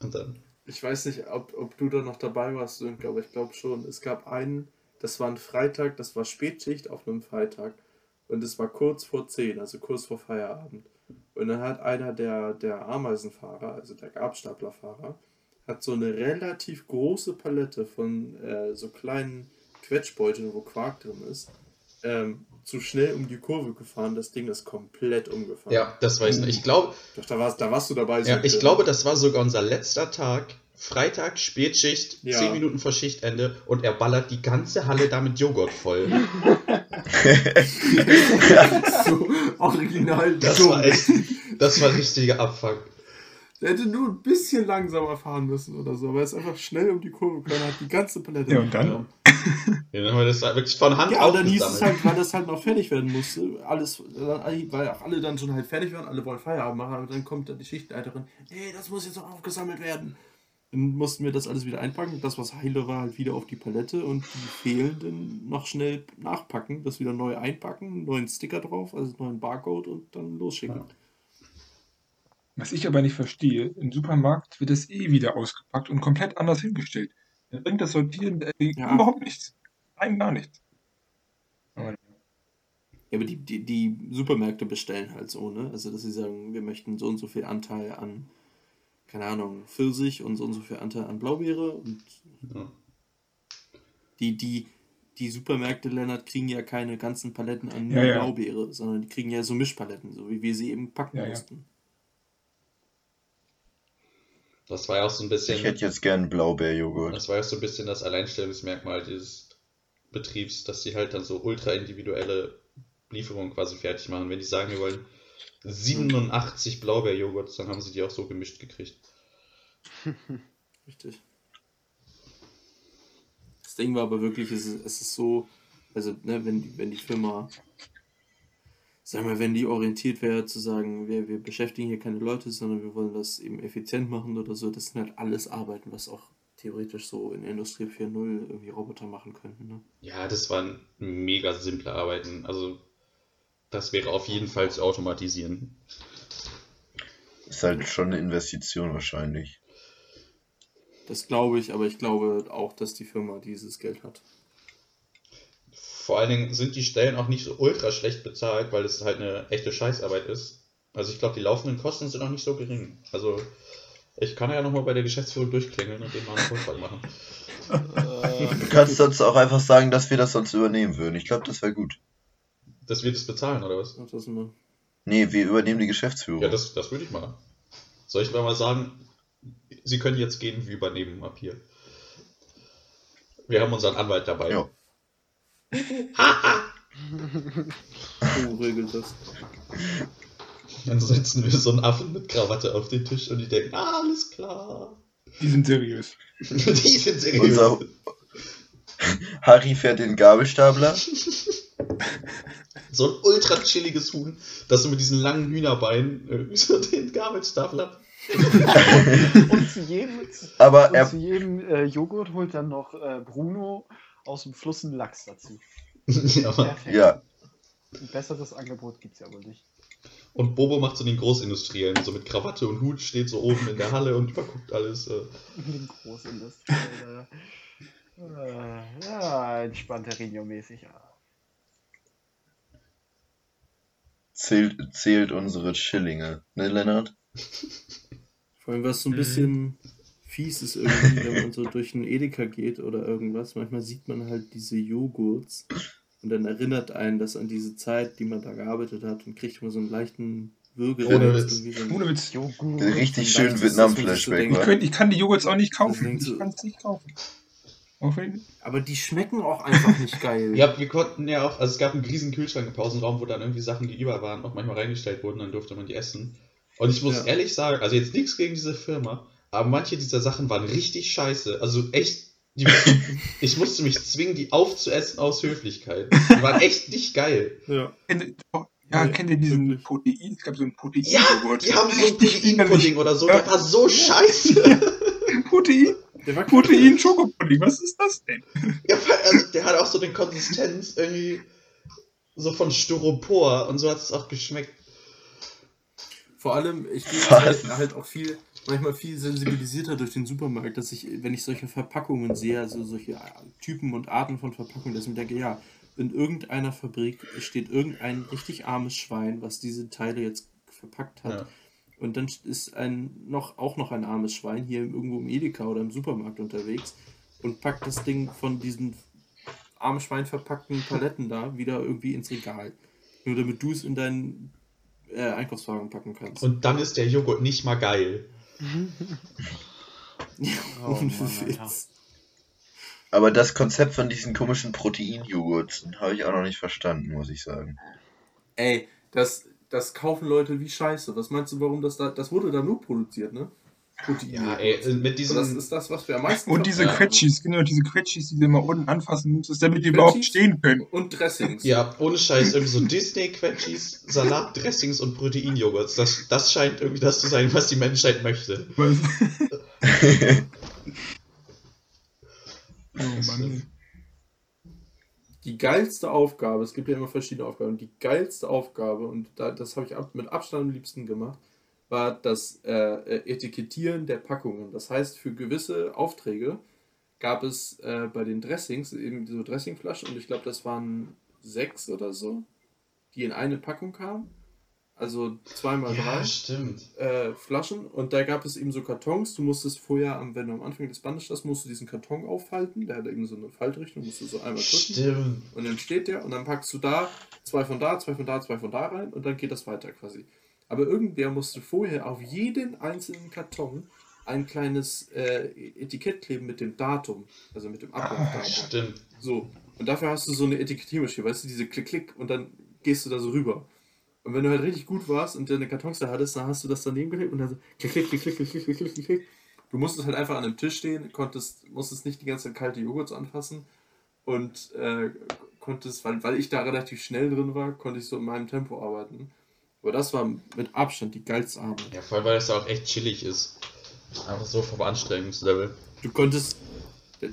Und dann, Ich weiß nicht, ob, ob du da noch dabei warst, Sönke, aber ich glaube schon. Es gab einen, das war ein Freitag, das war Spätschicht auf einem Freitag. Und es war kurz vor 10, also kurz vor Feierabend. Und dann hat einer der, der Ameisenfahrer, also der Gabstaplerfahrer, hat so eine relativ große Palette von äh, so kleinen Quetschbeuteln, wo Quark drin ist, ähm, zu schnell um die Kurve gefahren. Das Ding ist komplett umgefahren. ja, das weiß ich noch. Ich glaube, Doch, da warst, da warst du dabei. ja, ich glaube, das war sogar unser letzter Tag. Freitag, Spätschicht, Ja. 10 Minuten vor Schichtende und er ballert die ganze Halle damit Joghurt voll. so original Das war echt, das war richtiger Abfuck. Der hätte nur ein bisschen langsamer fahren müssen oder so, aber er ist einfach schnell um die Kurve gekommen, hat die ganze Palette. Ja, und dann? Ja, dann haben wir das wirklich von Hand Ja, aber dann hieß es halt, weil das halt noch fertig werden musste, alles, weil auch alle dann schon halt fertig waren, alle wollen Feierabend machen, und dann kommt dann die Schichtleiterin, nee, das muss jetzt noch aufgesammelt werden. Dann mussten wir das alles wieder einpacken. Das, was heile war, halt wieder auf die Palette und die fehlenden noch schnell nachpacken, das wieder neu einpacken, neuen Sticker drauf, also neuen Barcode und dann losschicken. Ja. Was ich aber nicht verstehe, im Supermarkt wird es eh wieder ausgepackt und komplett anders hingestellt. Dann bringt das Sortieren Ja. überhaupt nichts. Rein gar nichts. Aber Ja, aber die, die, die Supermärkte bestellen halt so, ne? Also, dass sie sagen, wir möchten so und so viel Anteil an, keine Ahnung, Pfirsich und so und so viel Anteil an Blaubeere. Und Ja. die, die, die Supermärkte, Lennart, kriegen ja keine ganzen Paletten an Ja, ja. Blaubeere, sondern die kriegen ja so Mischpaletten, so wie wir sie eben packen Ja, ja. mussten. Das war ja auch so ein bisschen. Ich hätte jetzt gern Blaubeerjoghurt. Das war ja so ein bisschen das Alleinstellungsmerkmal dieses Betriebs, dass die halt dann so ultra individuelle Lieferungen quasi fertig machen. Wenn die sagen, wir wollen 87 Blaubeerjoghurts, dann haben sie die auch so gemischt gekriegt. Richtig. Das Ding war aber wirklich, es ist, es ist so, also, ne, wenn, wenn die Firma, sagen wir, wenn die orientiert wäre, zu sagen, wir, wir beschäftigen hier keine Leute, sondern wir wollen das eben effizient machen oder so, das sind halt alles Arbeiten, was auch theoretisch so in Industrie 4.0 irgendwie Roboter machen könnten. Ne? Ja, das waren mega simple Arbeiten. Also, das wäre auf jeden Fall zu automatisieren. Ist halt schon eine Investition wahrscheinlich. Das glaube ich, aber ich glaube auch, dass die Firma dieses Geld hat. Vor allen Dingen sind die Stellen auch nicht so ultra schlecht bezahlt, weil es halt eine echte Scheißarbeit ist. Also ich glaube, die laufenden Kosten sind auch nicht so gering. Also ich kann ja nochmal bei der Geschäftsführung durchklingeln und denen mal einen Vorschlag machen. Du kannst sonst auch einfach sagen, dass wir das sonst übernehmen würden. Ich glaube, das wäre gut. Dass wir das bezahlen, oder was? Das. Nee, wir übernehmen die Geschäftsführung. Ja, das, das würde ich machen. Soll ich mal sagen, Sie können jetzt gehen, wir übernehmen ab hier. Wir haben unseren Anwalt dabei. Ja. So regelt das. Dann setzen wir so einen Affen mit Krawatte auf den Tisch und die denken, ah, alles klar. die sind seriös. die sind seriös. Unser Harry fährt den Gabelstapler. So ein ultra chilliges Huhn, das so mit diesen langen Hühnerbeinen irgendwie so den Gabelstapel hat. Und zu jedem, Aber und er, zu jedem äh, Joghurt holt dann noch äh, Bruno aus dem Fluss einen Lachs dazu. ja. Perfekt. ja, Ein besseres Angebot gibt es ja wohl nicht. Und Bobo macht so den Großindustriellen, so mit Krawatte und Hut, steht so oben in der Halle und überguckt alles. Äh. Den Großindustrie. äh, ja, entspannter Rino-mäßig. Ja. zählt, zählt unsere Schillinge. Ne, Lennart? Vor allem, was so ein bisschen fies ist irgendwie, wenn man so durch einen Edeka geht oder irgendwas. Manchmal sieht man halt diese Joghurts und dann erinnert einen das an diese Zeit, die man da gearbeitet hat und kriegt man so einen leichten Würgereiz. Ohne Witz. Ohne Witz. Joghurt. Richtig schön Vietnam-Flashback, Ich, könnt, ich kann die Joghurts auch nicht kaufen. Ich kann es nicht kaufen. Aber die schmecken auch einfach nicht geil. Ja, wir konnten ja auch, also es gab einen riesen Kühlschrank im Pausenraum, wo dann irgendwie Sachen, die über waren, auch manchmal reingestellt wurden, dann durfte man die essen. Und ich muss Ja. ehrlich sagen, also jetzt nichts gegen diese Firma, aber manche dieser Sachen waren richtig scheiße. Also echt, die, ich musste mich zwingen, die aufzuessen aus Höflichkeit. Die waren echt nicht geil. Ja. kennt, ja, kennt ihr diesen wirklich. Protein? Es gab so einen Protein. Ja, die haben so einen Proteinpudding oder so, Ja. der war so scheiße. Protein, Der war Protein, Schokopudding. Was ist das denn? Ja, also der hat auch so eine Konsistenz irgendwie so von Styropor und so hat es auch geschmeckt. Vor allem, ich bin Was? halt, halt auch viel, manchmal viel sensibilisierter durch den Supermarkt, dass ich, wenn ich solche Verpackungen sehe, also solche Typen und Arten von Verpackungen, dass ich mir denke, ja, in irgendeiner Fabrik steht irgendein richtig armes Schwein, was diese Teile jetzt verpackt hat. Ja. Und dann ist ein noch, auch noch ein armes Schwein hier irgendwo im Edeka oder im Supermarkt unterwegs und packt das Ding von diesen armen Schwein verpackten Paletten da wieder irgendwie ins Regal. Nur damit du es in deinen äh, Einkaufswagen packen kannst. Und dann ist der Joghurt nicht mal geil. Oh Mann. Aber das Konzept von diesen komischen Protein-Joghurts habe ich auch noch nicht verstanden, muss ich sagen. Ey, das, das kaufen Leute wie Scheiße. Was meinst du, warum das da. Das wurde da nur produziert, ne? Protein. Ja, ey, äh, mit Und diesem. das ist das, was wir am meisten Und diese verbrauchen. Quetschis, genau, diese Quetschis, die du immer unten anfassen musstest, damit die überhaupt stehen können. Und Dressings. Ja, ohne Scheiß, irgendwie so Disney-Quetschis, Salatdressings und Proteinjoghurts. Das, das scheint irgendwie das zu sein, was die Menschheit möchte. Was? Oh Mann. Die geilste Aufgabe, es gibt ja immer verschiedene Aufgaben, die geilste Aufgabe, und da, das habe ich ab, mit Abstand am liebsten gemacht, war das äh, äh, Etikettieren der Packungen. Das heißt, für gewisse Aufträge gab es äh, bei den Dressings eben so Dressingflaschen, und ich glaube, das waren sechs oder so, die in eine Packung kamen. Also zweimal drei Ja, stimmt. äh, Flaschen und da gab es eben so Kartons. Du musstest vorher, am- wenn du am Anfang des Bandes stehst, musst du diesen Karton aufhalten. Der hat eben so eine Faltrichtung, musst du so einmal drücken. Stimmt. Und dann steht der und dann packst du da zwei von da, zwei von da, zwei von da rein und dann geht das weiter quasi. Aber irgendwer musste vorher auf jeden einzelnen Karton ein kleines äh, Etikett kleben mit dem Datum, also mit dem Ablaufdatum. Ah, stimmt. So. Und dafür hast du so eine Etikettiermaschine, weißt du, diese Klick-Klick und dann gehst du da so rüber. Und wenn du halt richtig gut warst und deine Kartons da hattest, dann hast du das daneben gelegt und dann so klick, klick, klick, klick, klick, klick, klick. Du musstest halt einfach an einem Tisch stehen, konntest, musstest nicht die ganze Zeit kalte Joghurt anfassen und äh, konntest, weil, weil ich da relativ schnell drin war, konnte ich so in meinem Tempo arbeiten. Aber das war mit Abstand die geilste Arbeit. Ja, vor allem, weil das auch echt chillig ist. Einfach so vom Anstrengungslevel. Du konntest,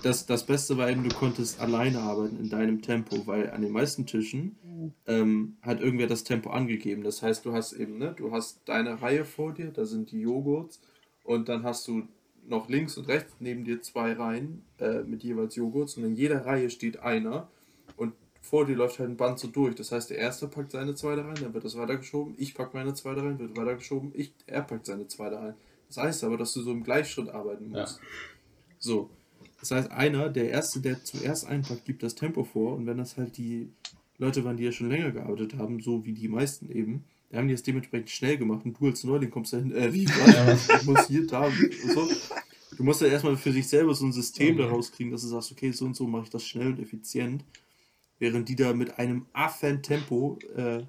das, das Beste war eben, du konntest alleine arbeiten in deinem Tempo, weil an den meisten Tischen ähm, hat irgendwer das Tempo angegeben. Das heißt, du hast eben, ne, du hast deine Reihe vor dir, da sind die Joghurts und dann hast du noch links und rechts neben dir zwei Reihen äh, mit jeweils Joghurts und in jeder Reihe steht einer vor dir läuft halt ein Band so durch. Das heißt, der erste packt seine zweite rein, dann wird das weitergeschoben, ich pack meine zweite rein, wird weitergeschoben, ich, er packt seine zweite rein. Das heißt aber, dass du so im Gleichschritt arbeiten Ja. musst. So. Das heißt, einer, der Erste, der zuerst einpackt, gibt das Tempo vor und wenn das halt die Leute waren, die ja schon länger gearbeitet haben, so wie die meisten eben, da haben die es dementsprechend schnell gemacht und du als Neuling kommst dahin, äh, wie, was? Ich muss hier, da und so. Du musst ja erstmal für dich selber so ein System daraus kriegen, dass du sagst, okay, so und so mache ich das schnell und effizient, während die da mit einem Affentempo äh,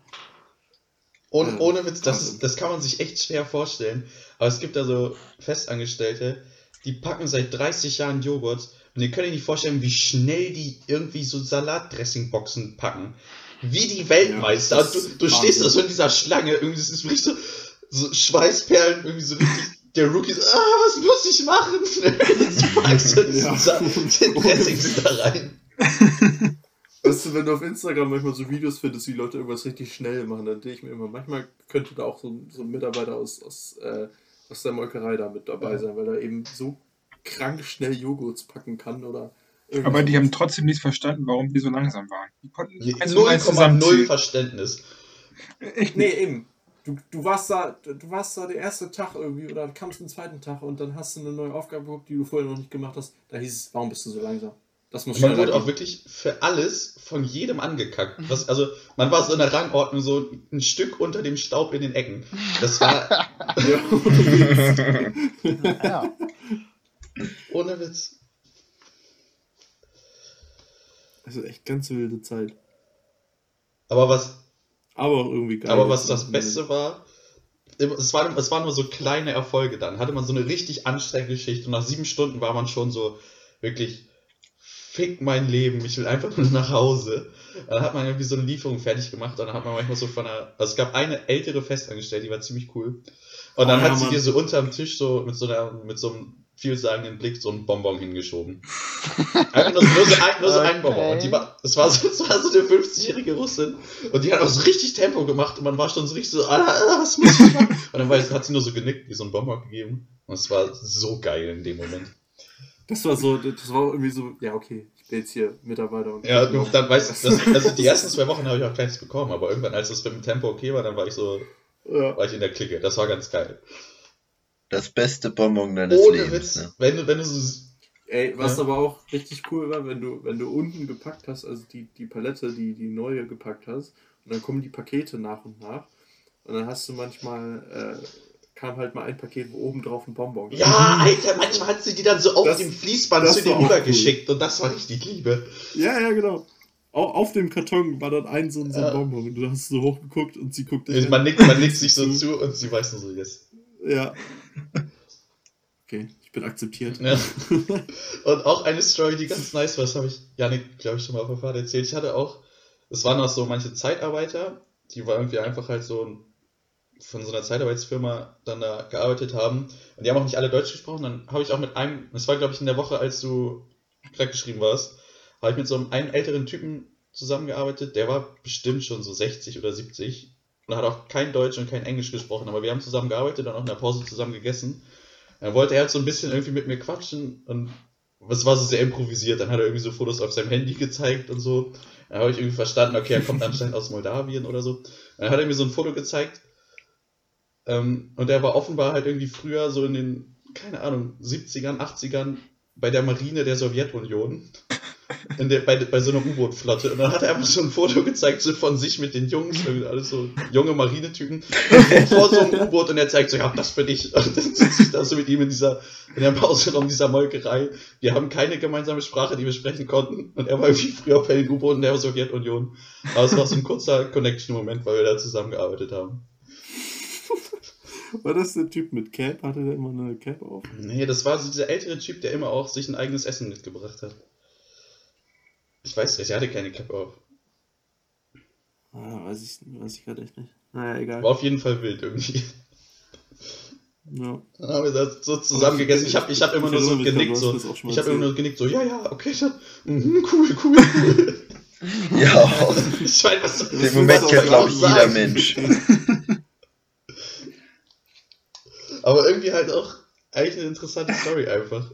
Ohne, Ja. ohne Witz, das, ist, das kann man sich echt schwer vorstellen. Aber es gibt da so Festangestellte, die packen seit 30 Jahren Joghurt und ihr könnt euch nicht vorstellen, wie schnell die irgendwie so Salatdressingboxen packen. Wie die Weltmeister. Ja, du, du stehst da so in dieser Schlange, irgendwie das ist wirklich so, so Schweißperlen, irgendwie so richtig. Der Rookie so, ah, was muss ich machen? du packst diesen Ja. Den Dressings da rein. Weißt du, wenn du auf Instagram manchmal so Videos findest, wie Leute irgendwas richtig schnell machen, dann denke ich mir immer, manchmal könnte da auch so, ein- so ein Mitarbeiter aus, aus, äh, aus der Molkerei da mit dabei sein, weil er eben so krank schnell Joghurts packen kann oder irgendwie Aber die haben trotzdem nicht verstanden, warum die so langsam waren. Die konnten eins und 0,0 eins zusammenzählen. Verständnis. Echt Nee, eben. Du, du warst da, du warst da der erste Tag irgendwie oder kamst den zweiten Tag und dann hast du eine neue Aufgabe gehabt, die du vorher noch nicht gemacht hast. Da hieß es, warum bist du so langsam? Das muss man wurde auch wirklich für alles von jedem angekackt. Was, also man war so in der Rangordnung so ein Stück unter dem Staub in den Ecken. Das war Ja, Ja. ohne Witz. also echt ganz wilde Zeit. Aber was, Aber auch irgendwie geil. aber was das Beste war, es, war, es waren nur so kleine Erfolge dann. Hatte man so eine richtig anstrengende Schicht und nach sieben Stunden war man schon so wirklich, fick mein Leben, ich will einfach nur nach Hause. Dann hat man irgendwie so eine Lieferung fertig gemacht und dann hat man manchmal so von einer, also es gab eine ältere Festangestellte, die war ziemlich cool. Und dann Oh ja, hat sie Mann. dir so unterm Tisch so mit so einer, mit so einem vielsagenden Blick so einen Bonbon hingeschoben. Einfach nur, nur so ein, nur so ein Okay. Bonbon. Und die war, das war so, das war so eine 50-jährige Russin. Und die hat auch so richtig Tempo gemacht und man war schon so richtig so, ah, ah, was muss ich machen? Und dann war, hat sie nur so genickt, wie so einen Bonbon gegeben. Und es war so geil in dem Moment. Das war so, das war irgendwie so, ja, okay, ich bin jetzt hier Mitarbeiter und. Ja, und dann weißt du, also die ersten zwei Wochen habe ich auch keins bekommen, aber irgendwann, als das mit dem Tempo okay war, dann war ich so, Ja. war ich in der Clique. Das war ganz geil. Das beste Bonbon deines Ohne Lebens. Witz, Ne? wenn du, wenn du so, Ey, was Ja. aber auch richtig cool war, wenn du, wenn du unten gepackt hast, also die, die Palette, die, die neue gepackt hast, und dann kommen die Pakete nach und nach. Und dann hast du manchmal, äh, kam halt mal ein Paket, wo oben drauf ein Bonbon war. ja, Alter, manchmal hat sie die dann so auf Das- dem Fließband zu dir auch rübergeschickt und das war richtig Liebe. Ja, ja, genau. Au- Auf dem Karton war dann ein so ein, so ein Ja. Bonbon und du hast so hochgeguckt und sie guckt dich an. man nickt, man nickt sich so zu und sie weiß nur so, yes. Ja. Okay, ich bin akzeptiert. Ja. Und auch eine Story, die ganz nice war, das habe ich Janik, glaube ich, schon mal auf der Fahrt erzählt. Ich hatte auch, es waren auch so manche Zeitarbeiter, die war irgendwie einfach halt so von so einer Zeitarbeitsfirma dann da gearbeitet haben. Und die haben auch nicht alle Deutsch gesprochen. Dann habe ich auch mit einem, das war glaube ich in der Woche, als du krank geschrieben warst, habe ich mit so einem, einem älteren Typen zusammengearbeitet. Der war bestimmt schon so 60 oder 70 und hat auch kein Deutsch und kein Englisch gesprochen. Aber wir haben zusammen gearbeitet und auch in der Pause zusammen gegessen. Dann wollte er halt so ein bisschen irgendwie mit mir quatschen und es war so sehr improvisiert. Dann hat er irgendwie so Fotos auf seinem Handy gezeigt und so. Dann habe ich irgendwie verstanden, okay, er kommt anscheinend aus Moldawien oder so. Dann hat er mir so ein Foto gezeigt. Ähm, und der war offenbar halt irgendwie früher so in den, keine Ahnung, 70ern, 80ern bei der Marine der Sowjetunion. In der, bei, bei so einer U-Boot-Flotte. Und dann hat er einfach so ein Foto gezeigt so von sich mit den Jungs, alles so junge Marinetypen, vor so einem U-Boot und er zeigt so, ja, das für dich. Und dann sitze ich da so mit ihm in dieser, in der Pauseraum dieser Molkerei. Wir haben keine gemeinsame Sprache, die wir sprechen konnten. Und er war irgendwie früher bei den U-Booten der Sowjetunion. Aber es war so ein kurzer Connection-Moment, weil wir da zusammengearbeitet haben. War das der Typ mit Cap? Hatte der immer eine Cap auf? Nee, das war so dieser ältere Typ, der immer auch sich ein eigenes Essen mitgebracht hat. Ich weiß nicht, er hatte keine Cap auf. Ah, weiß ich, weiß ich gerade echt nicht. Naja, egal. War auf jeden Fall wild irgendwie. Ja. Dann haben wir das so zusammen gegessen. Ich habe ich hab immer nur so genickt, so. Ich habe immer nur genickt, so, ja, ja, okay, dann, mhm, cool, cool, cool. Ja, ich meine, was soll den Moment kennt, glaube ich, jeder? Mensch. Aber irgendwie halt auch eigentlich eine interessante Story einfach.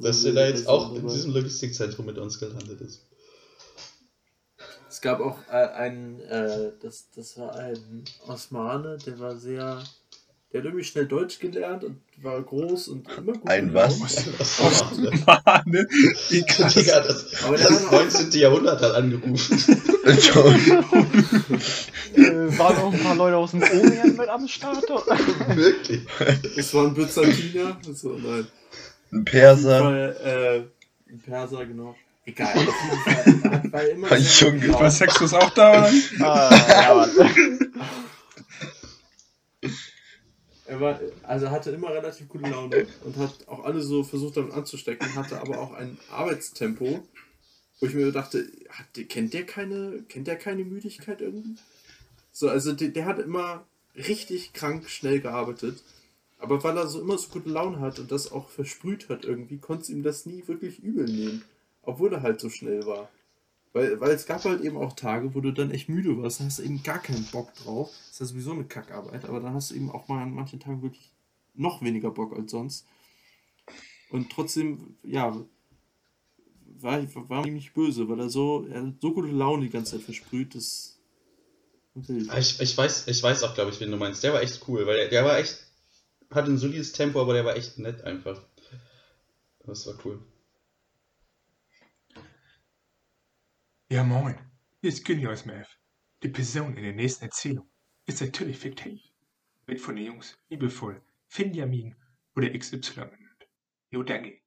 Dass er da jetzt auch in diesem Logistikzentrum mit uns gelandet ist. Es gab auch äh, einen, äh, das, das war ein Osmane, der war sehr. Der hat irgendwie schnell Deutsch gelernt und war groß und immer gut. Ein was? Was war das? Mann, ne? Wie krass. Digga, das, das hat auch- 19. Jahrhundert hat angerufen. Äh, waren auch ein paar Leute aus dem Orient mit am Start. Wirklich. Es war ein Byzantiner. Also, nein. Ein Perser. Weil, äh, ein Perser, genau. Egal. War immer Junge. gut War Sextus auch da? Ah, ja, Mann. Er war, also hatte immer relativ gute Laune und hat auch alle so versucht damit anzustecken, hatte aber auch ein Arbeitstempo, wo ich mir dachte, hat, kennt der keine, kennt der keine Müdigkeit irgendwie? So, also der, der hat immer richtig krank schnell gearbeitet, aber weil er so immer so gute Laune hat und das auch versprüht hat irgendwie, konnte es ihm das nie wirklich übel nehmen, obwohl er halt so schnell war. Weil, weil es gab halt eben auch Tage, wo du dann echt müde warst, dann hast du eben gar keinen Bock drauf. Das ist ja sowieso eine Kackarbeit, aber dann hast du eben auch mal an manchen Tagen wirklich noch weniger Bock als sonst. Und trotzdem, ja, war, war ihm nicht böse, weil er so, er hat so gute Laune die ganze Zeit versprüht, das wild. Ich, ich, weiß, ich weiß auch, glaube ich, wen du meinst. Der war echt cool, weil der, der war echt, hatte ein solides Tempo, aber der war echt nett einfach. Das war cool. Ja, moin. Hier ist Günni aus Mev. Die Person in der nächsten Erzählung ist natürlich fiktiv. Wird von den Jungs liebevoll Finjamin oder XY genannt. Jo, danke.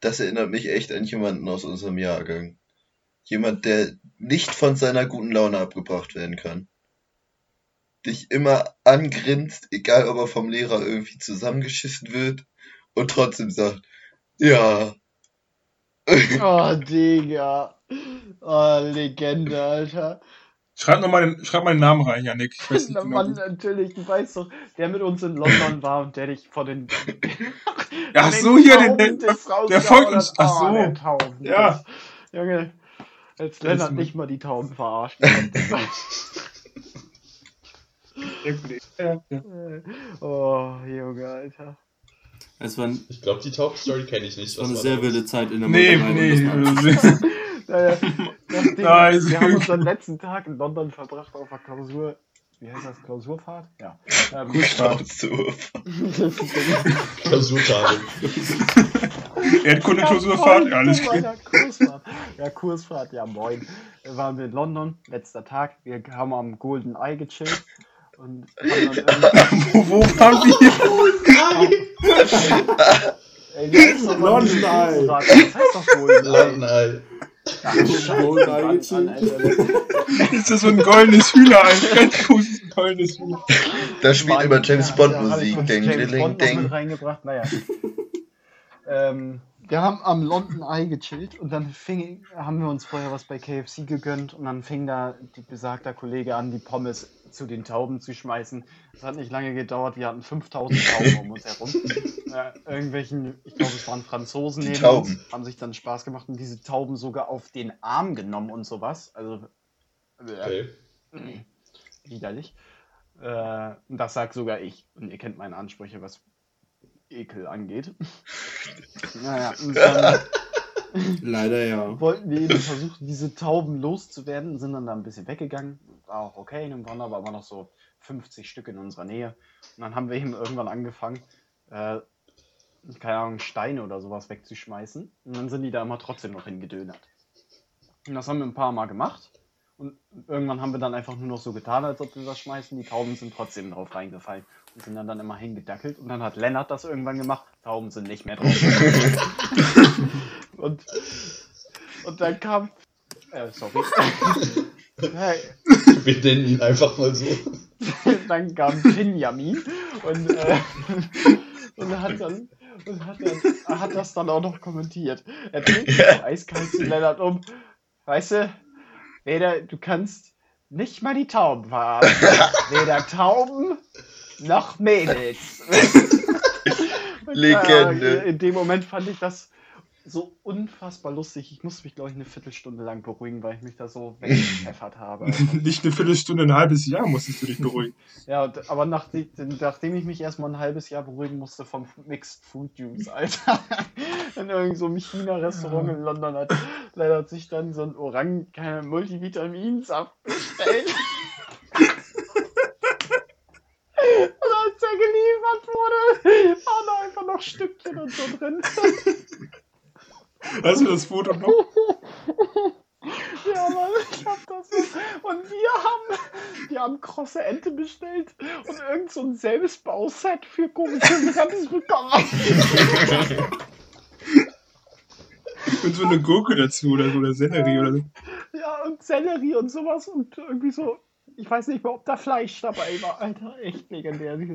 Das erinnert mich echt an jemanden aus unserem Jahrgang. Jemand, der nicht von seiner guten Laune abgebracht werden kann. Dich immer angrinst, egal ob er vom Lehrer irgendwie zusammengeschissen wird und trotzdem sagt, ja. Oh, Digga. Oh, Legende, Alter. Schreib noch mal den, schreib mal den Namen rein, Janik. Ich weiß nicht Na, genau. Mann, natürlich, du weißt doch, der mit uns in London war und der dich vor den. Ach so, den hier, Tauben der- der- des Raus der folgt uns. Ach so. Oh, der Tauben. Ja. Junge, als Das Lennart nicht mal die Tauben verarscht. Ja, ja. oh, Junge, Alter. Es war, ein- Ich glaube, die Top-Story kenne ich nicht. es war Was eine sehr das? wilde Zeit in der Nee, Molkerei, nee. Um das. Naja, das Ding, Nein, wir haben unseren letzten Tag in London verbracht auf der Klausur. Wie heißt das? Klausurfahrt? Ja. Ähm, Klausur. Klausurtagung. Erdkunde, Ja, Klausurfahrt, ja, alles klar. Kursfahrt. Ja, Kursfahrt, ja moin. Da waren wir in London, letzter Tag. Wir haben am Golden Eye gechillt. Und Wo, wo waren wir? ey, wie heißt doch mal London Eye. Das heißt doch Golden Eye. Ist das so ein goldenes Hühner? Ein ganz großes goldenes Hühner. Da spielt immer James ja, Bond Musik. Ding, ding, ding. reingebracht. Naja. ähm, wir haben am London Eye gechillt und dann fing, haben wir uns vorher was bei KFC gegönnt und dann fing da die besagter Kollege an, die Pommes zu den Tauben zu schmeißen. Das hat nicht lange gedauert, wir hatten 5000 Tauben um uns herum. Ja, irgendwelchen, ich glaube, es waren Franzosen Die neben Tauben. uns, haben sich dann Spaß gemacht und diese Tauben sogar auf den Arm genommen und sowas. Also, äh, Okay. widerlich. Äh, und das sagt sogar ich. Und ihr kennt meine Ansprüche, was Ekel angeht. naja, und dann Leider ja. wollten wir eben versuchen, diese Tauben loszuwerden und sind dann da ein bisschen weggegangen. War auch okay, dann waren aber immer noch so 50 Stück in unserer Nähe. Und dann haben wir eben irgendwann angefangen, äh, keine Ahnung, Steine oder sowas wegzuschmeißen. Und dann sind die da immer trotzdem noch hingedönert. Und das haben wir ein paar Mal gemacht. Und irgendwann haben wir dann einfach nur noch so getan, als ob wir was schmeißen. Die Tauben sind trotzdem drauf reingefallen und sind dann, dann immer hingedackelt. Und dann hat Lennart das irgendwann gemacht. Tauben sind nicht mehr drauf. und, und dann kam. Äh, sorry. Hey, Wir nennen ihn einfach mal so. dann kam Benjamin und, äh, und hat dann und hat, dann, hat das dann auch noch kommentiert. Er dreht sich so eiskalt zu Lennart um. Weißt du, weder du kannst nicht mal die Tauben verarschen. Weder Tauben noch Mädels. Legende. In dem Moment fand ich das so unfassbar lustig. Ich musste mich, glaube ich, eine Viertelstunde lang beruhigen, weil ich mich da so weggepfeffert habe. Nicht eine Viertelstunde, ein halbes Jahr musstest du dich beruhigen. Ja, aber nachdem, nachdem ich mich erstmal ein halbes Jahr beruhigen musste vom Mixed Food Juice, Alter, in irgendeinem so China-Restaurant in London hat, leider hat sich dann so ein Orang, keine Multivitaminsaft bestellt. Und als der geliefert wurde, waren da einfach noch Stückchen und so drin. Hast du das Foto noch? Ja, Mann, ich hab das. Und wir haben, wir haben krosse Ente bestellt und irgend so ein Selbstbauset für komische Wraps bekommen. Und so eine Gurke dazu oder so, oder Sellerie oder so. Ja, und Sellerie und sowas und irgendwie so. Ich weiß nicht mal, ob da Fleisch dabei war. Alter, echt legendär. Ich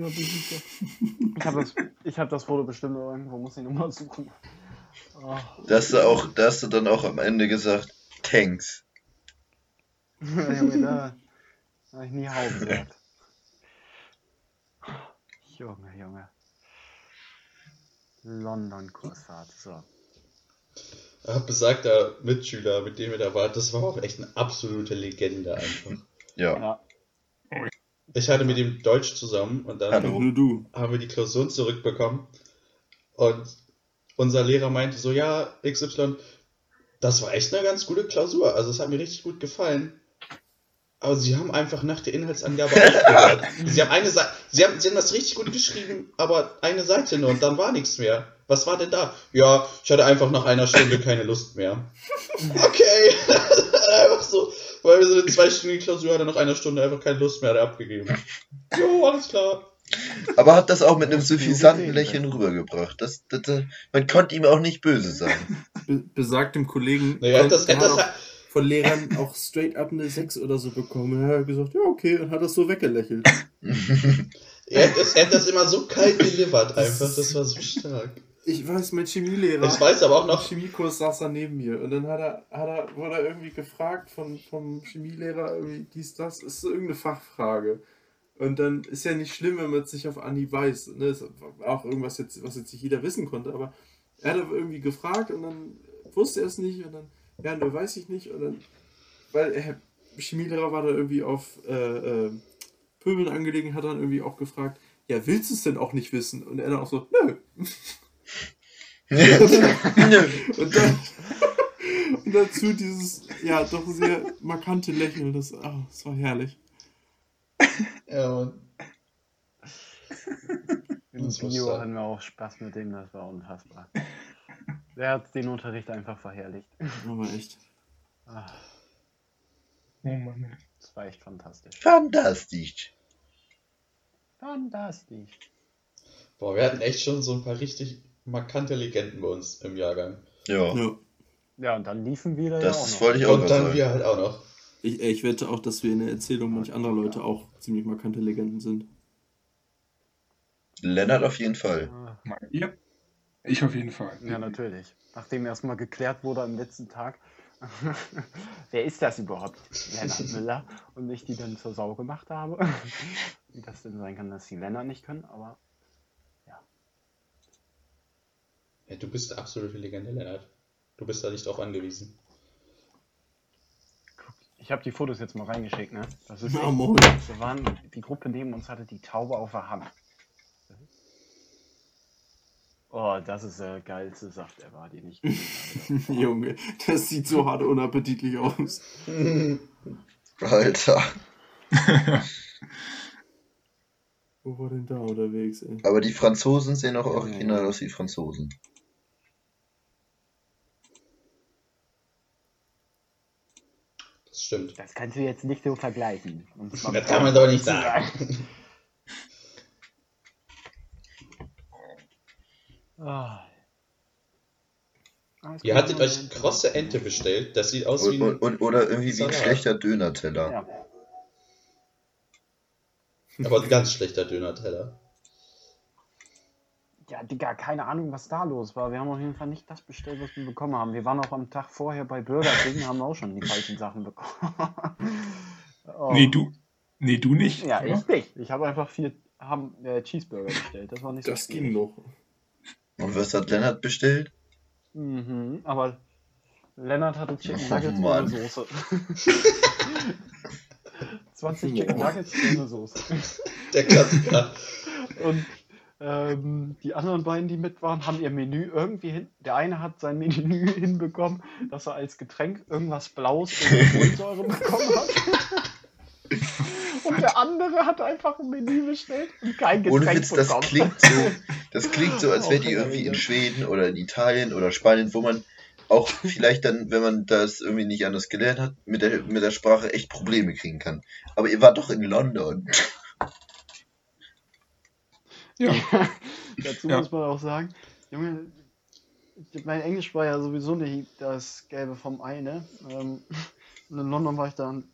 habe das, ich hab das Foto bestimmt irgendwo, muss ich nochmal suchen. Da hast, du auch, da hast du dann auch am Ende gesagt, Thanks. Junge, da habe ich nie Hauben gesagt. Junge, Junge. London-Kursfahrt, so. Besagter Mitschüler, mit dem wir da waren, das war auch echt eine absolute Legende einfach. Ja. Ja. Ich hatte mit ihm Deutsch zusammen und dann Hallo. Haben wir die Klausuren zurückbekommen und unser Lehrer meinte so, ja, XY, das war echt eine ganz gute Klausur, also es hat mir richtig gut gefallen. Aber sie haben einfach nach der Inhaltsangabe aufgehört. sie haben eine Seite, sie haben, sie haben das richtig gut geschrieben, aber eine Seite nur und dann war nichts mehr. Was war denn da? Ja, ich hatte einfach nach einer Stunde keine Lust mehr. Okay. einfach so, weil wir so eine zweistündige Klausur hatten, nach einer Stunde einfach keine Lust mehr, hat er abgegeben. Jo, alles klar. Aber hat das auch mit einem suffisanten Lächeln rübergebracht. Das, das, das, man konnte ihm auch nicht böse sein. Be besagtem Kollegen Naja, das, das, hat auch von Lehrern auch straight up eine 6 oder so bekommen. Er hat gesagt, ja, okay, und hat das so weggelächelt. Er hat, das, er hat das immer so kalt delivered einfach, das war so stark. Ich weiß, mein Chemielehrer. Ich weiß aber auch Im noch, Chemiekurs saß er neben mir und dann hat er, hat er, wurde er irgendwie gefragt von, vom Chemielehrer, irgendwie dies, das, ist so irgendeine Fachfrage. Und dann ist ja nicht schlimm, wenn man es sich auf Anhieb weiß. Ne? Das war auch irgendwas, jetzt, was jetzt nicht jeder wissen konnte, aber er hat aber irgendwie gefragt und dann wusste er es nicht und dann, ja, ne, weiß ich nicht. Und dann, weil er, Chemielehrer war da irgendwie auf äh, äh, Pöbeln angelegen, hat dann irgendwie auch gefragt, ja, willst du es denn auch nicht wissen? Und er dann auch so, nö. Und, dann, und dazu dieses, ja, doch sehr markante Lächeln. Das, ah, das war herrlich. Ja, Mann. Im Das Bio hatten wir auch Spaß mit dem, das war unfassbar. Der hat den Unterricht einfach verherrlicht. Aber echt. Ah, Oh Mann. Das war echt fantastisch. Fantastisch. Fantastisch. Boah, wir hatten echt schon so ein paar richtig markante Legenden bei uns im Jahrgang. Ja, Ja. Und dann liefen wir da ja auch das noch. wollte ich auch Und dann sagen. wir halt auch noch. Ich, äh, ich wette auch, dass wir in der Erzählung manch anderer Leute auch ziemlich markante Legenden sind. Lennart auf jeden Fall. Ihr? Ich auf jeden Fall. Ja, natürlich. Nachdem erstmal geklärt wurde am letzten Tag, wer ist das überhaupt? Lennart Müller. Und ich die dann zur Sau gemacht habe. Wie das denn sein kann, dass die Lennart nicht können, aber Ja, du bist der absolute Legende, Lennart. Du bist da nicht drauf angewiesen. Ich habe die Fotos jetzt mal reingeschickt, ne? Das ist Ja, moin. waren, die Gruppe neben uns hatte die Taube auf der Hand. Oh, das ist der geilste Saft den ich gesehen habe. Junge, das sieht so hart unappetitlich aus. Alter. Wo war denn da unterwegs, ey? Aber die Franzosen sehen auch original aus wie Franzosen. Das stimmt. Das kannst du jetzt nicht so vergleichen. Das kann man doch nicht sagen. Ah. Ah, Ihr hattet euch krosse Ente bestellt. Das sieht aus wie Und, ein... und, und, oder irgendwie wie ein Salat. schlechter Döner-Teller. Ja. Aber ein ganz schlechter Döner-Teller. Ja, Digga, keine Ahnung, was da los war. Wir haben auf jeden Fall nicht das bestellt, was wir bekommen haben. Wir waren auch am Tag vorher bei Burger King, haben auch schon die falschen Sachen bekommen. oh. Nee, du. Nee, du nicht. Ja, oder? ich nicht. Ich habe einfach vier haben, äh, Cheeseburger bestellt. Das war nicht Das so ging viel. noch. Und was hat Lennart bestellt? Mhm, aber Lennart hatte Chicken Oh, Nuggets Mann. ohne Soße. 20 Chicken Nuggets ohne Soße. Der Klassiker. Und ähm, die anderen beiden, die mit waren, haben ihr Menü irgendwie hin. Der eine hat sein Menü hinbekommen, dass er als Getränk irgendwas Blaues ohne Kohlensäure bekommen hat. Und der andere hat einfach ein Menü bestellt und kein Getränk Ohne Witz, das bekommen. klingt so, das klingt so, als wäre die irgendwie in. Schweden oder in Italien oder Spanien, wo man auch vielleicht dann, wenn man das irgendwie nicht anders gelernt hat, mit der, mit der Sprache echt Probleme kriegen kann. Aber ihr wart doch in London. Ja. Dazu Ja. muss man auch sagen, Junge, mein Englisch war ja sowieso nicht das Gelbe vom Ei, ne? Ähm, und in London war ich dann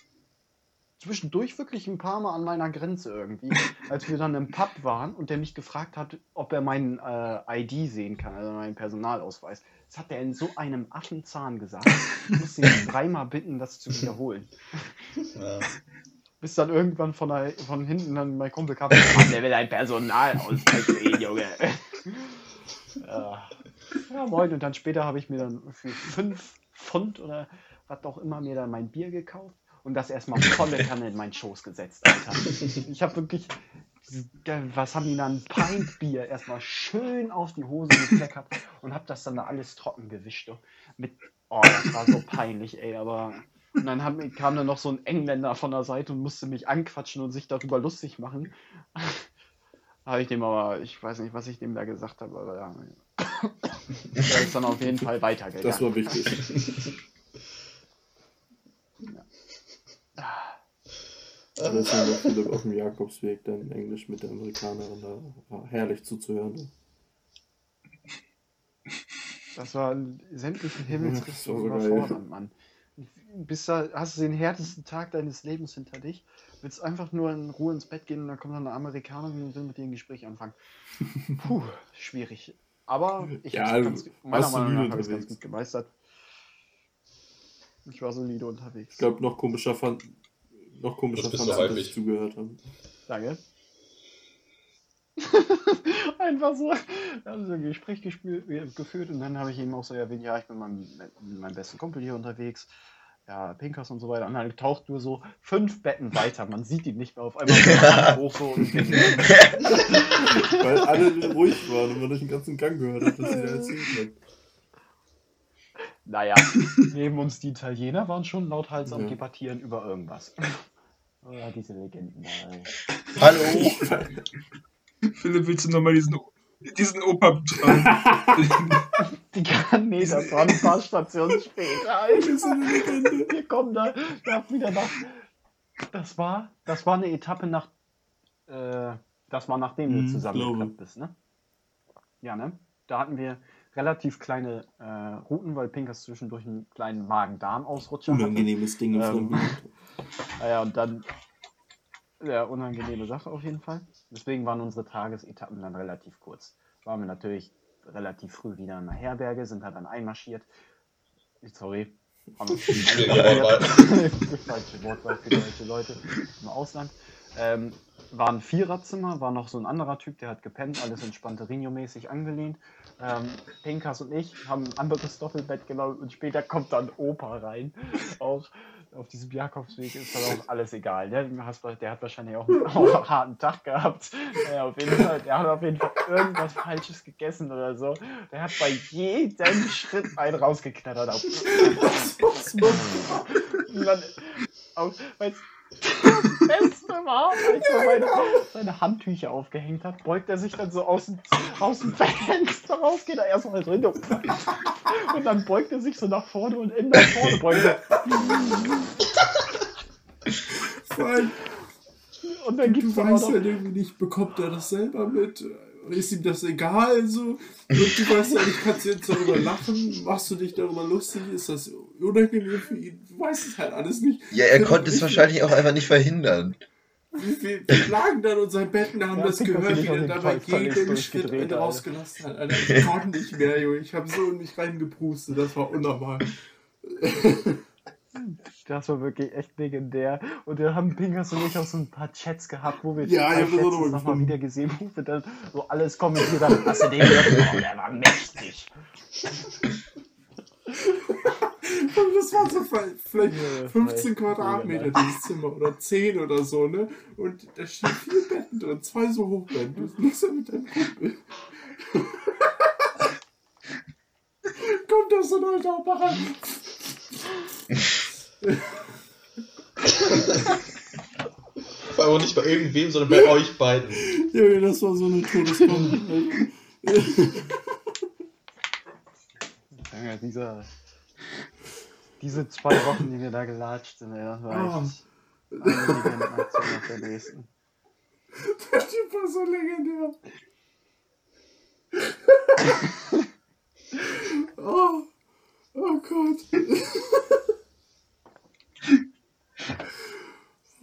zwischendurch wirklich ein paar Mal an meiner Grenze irgendwie, als wir dann im Pub waren und der mich gefragt hat, ob er meinen äh, ID sehen kann, also meinen Personalausweis. Das hat er in so einem Affenzahn gesagt. Ich musste ihn dreimal bitten, das zu wiederholen. Ja. Bis dann irgendwann von, der, von hinten dann mein Kumpel kam, "Mann, der will ein Personalausweis sehen, Junge. ja. ja, moin. Und dann später habe ich mir dann für 5 Pfund oder was auch immer mir dann mein Bier gekauft und das erstmal volle Kanne in meinen Schoß gesetzt, Alter. Ich habe wirklich, was haben die dann? Pint Bier erstmal schön auf die Hose gekleckert und habe das dann da alles trocken gewischt. Mit, oh, das war so peinlich, ey, aber. Und dann hat, kam dann noch so ein Engländer von der Seite und musste mich anquatschen und sich darüber lustig machen. habe ich dem aber, ich weiß nicht, was ich dem da gesagt habe, aber ja. Der ist dann auf jeden Fall weitergegangen. Das war wichtig. Da ja noch Philipp auf dem Jakobsweg dann Englisch mit der Amerikanerin da war herrlich zuzuhören. Das war sämtliche Das Himmelsrichtungen war überfordernd, Mann. Bis da hast du den härtesten Tag deines Lebens hinter dich, willst einfach nur in Ruhe ins Bett gehen und dann kommt dann eine Amerikanerin und will mit dir ein Gespräch anfangen. Puh, schwierig. Aber ich Ja, du ganz, meiner Meinung solide nach habe ich es ganz unterwegs. gut gemeistert. Ich war solide unterwegs. Ich glaube, noch komischer fand, noch komischer Das bist fand du dass ich zugehört habe. Danke. Einfach so. Wir haben so ein Gespräch geführt und dann habe ich ihm auch so erwähnt, ja, ich bin mit meinem, mit meinem besten Kumpel hier unterwegs. Ja, Pinkers und so weiter. Und dann taucht nur so fünf Betten weiter. Man sieht ihn nicht mehr auf einmal hoch so und Weil alle ruhig waren und man durch den ganzen Gang gehört hat, dass sie da erzählt hat. Naja, neben uns die Italiener waren schon lauthals am Ja. Debattieren über irgendwas. Oh, ja, diese Legenden. Hallo! Philipp, willst du nochmal diesen, diesen Opa betreiben? Die das war ein paar Stationen später. Alter. Wir kommen da, da wieder nach. Das war, das war eine Etappe nach. Äh, das war nachdem du Hm, zusammengeklappt bist, ne? Ja, ne? Da hatten wir relativ kleine äh, Routen, weil Pinkers zwischendurch einen kleinen Magen-Darm-Ausrutscher hatte. Unangenehmes Ding Ähm. Naja, und dann. Ja, unangenehme Sache auf jeden Fall. Deswegen waren unsere Tagesetappen dann relativ kurz. Waren wir natürlich relativ früh wieder in einer Herberge, sind halt dann einmarschiert. Sorry. Wortwahl. Falsche Wortwahl für deutsche Leute im Ausland. Ähm, war ein Viererzimmer, war noch so ein anderer Typ, der hat gepennt, alles entspannt Rinio-mäßig angelehnt. Ähm, Pinkas und ich haben ein anderes Doppelbett genommen und später kommt dann Opa rein. Auch auf diesem Jakobsweg ist dann auch alles egal. Der, der hat wahrscheinlich auch einen, auch einen harten Tag gehabt. Ja, auf jeden Fall, der hat auf jeden Fall irgendwas Falsches gegessen oder so. Der hat bei jedem Schritt einen rausgeknattert. Auf. Und dann, auch, weißt, Beste war, als er meine, seine Handtücher aufgehängt hat, beugt er sich dann so aus dem, aus dem Fenster raus, geht er erstmal drin und dann beugt er sich so nach vorne und in nach vorne beugt er. Vor allem, Und dann du gibt's aber weißt irgendwie nicht, bekommt er das selber mit? Ist ihm das egal so? Und du weißt ja nicht, kannst jetzt darüber lachen? Machst du dich darüber lustig? Ist das unangenehm für ihn? Du weißt es halt alles nicht. Ja, er konnte es wahrscheinlich auch einfach nicht verhindern. Wir, wir, wir lagen dann unser Bett und haben Ja, das gehört, wie er dabei jeden Schritt einen rausgelassen hat. Alter, ich konnte nicht mehr, Junge. Ich habe so in mich reingepustet. Das war unnormal. Das war wirklich echt legendär. Und wir haben Pinkas und ich auch so ein paar Chats gehabt, wo wir Ja, ich hab das auch letztens noch mal noch mal gefunden. wieder gesehen, wo wir dann so alles kommentiert haben. Hast du den gehört? Oh, der war mächtig. Das war so vielleicht Ja, das war 15 echt Quadratmeter, dieses Zimmer. Oder 10 oder so, ne? Und da stehen vier Betten drin, zwei so Hochbetten. Du liegst da mit deinem Kumpel. Kommt das so Leute auch mal ran? Vor allem auch nicht bei irgendwem, sondern bei euch beiden. Junge, das war so eine Todeskombi. Ja, dieser, diese zwei Wochen, die wir da gelatscht sind, ey, das war Ah. echt eine Legendenaktion nach der nächsten. Der Typ war so legendär. oh, oh Gott.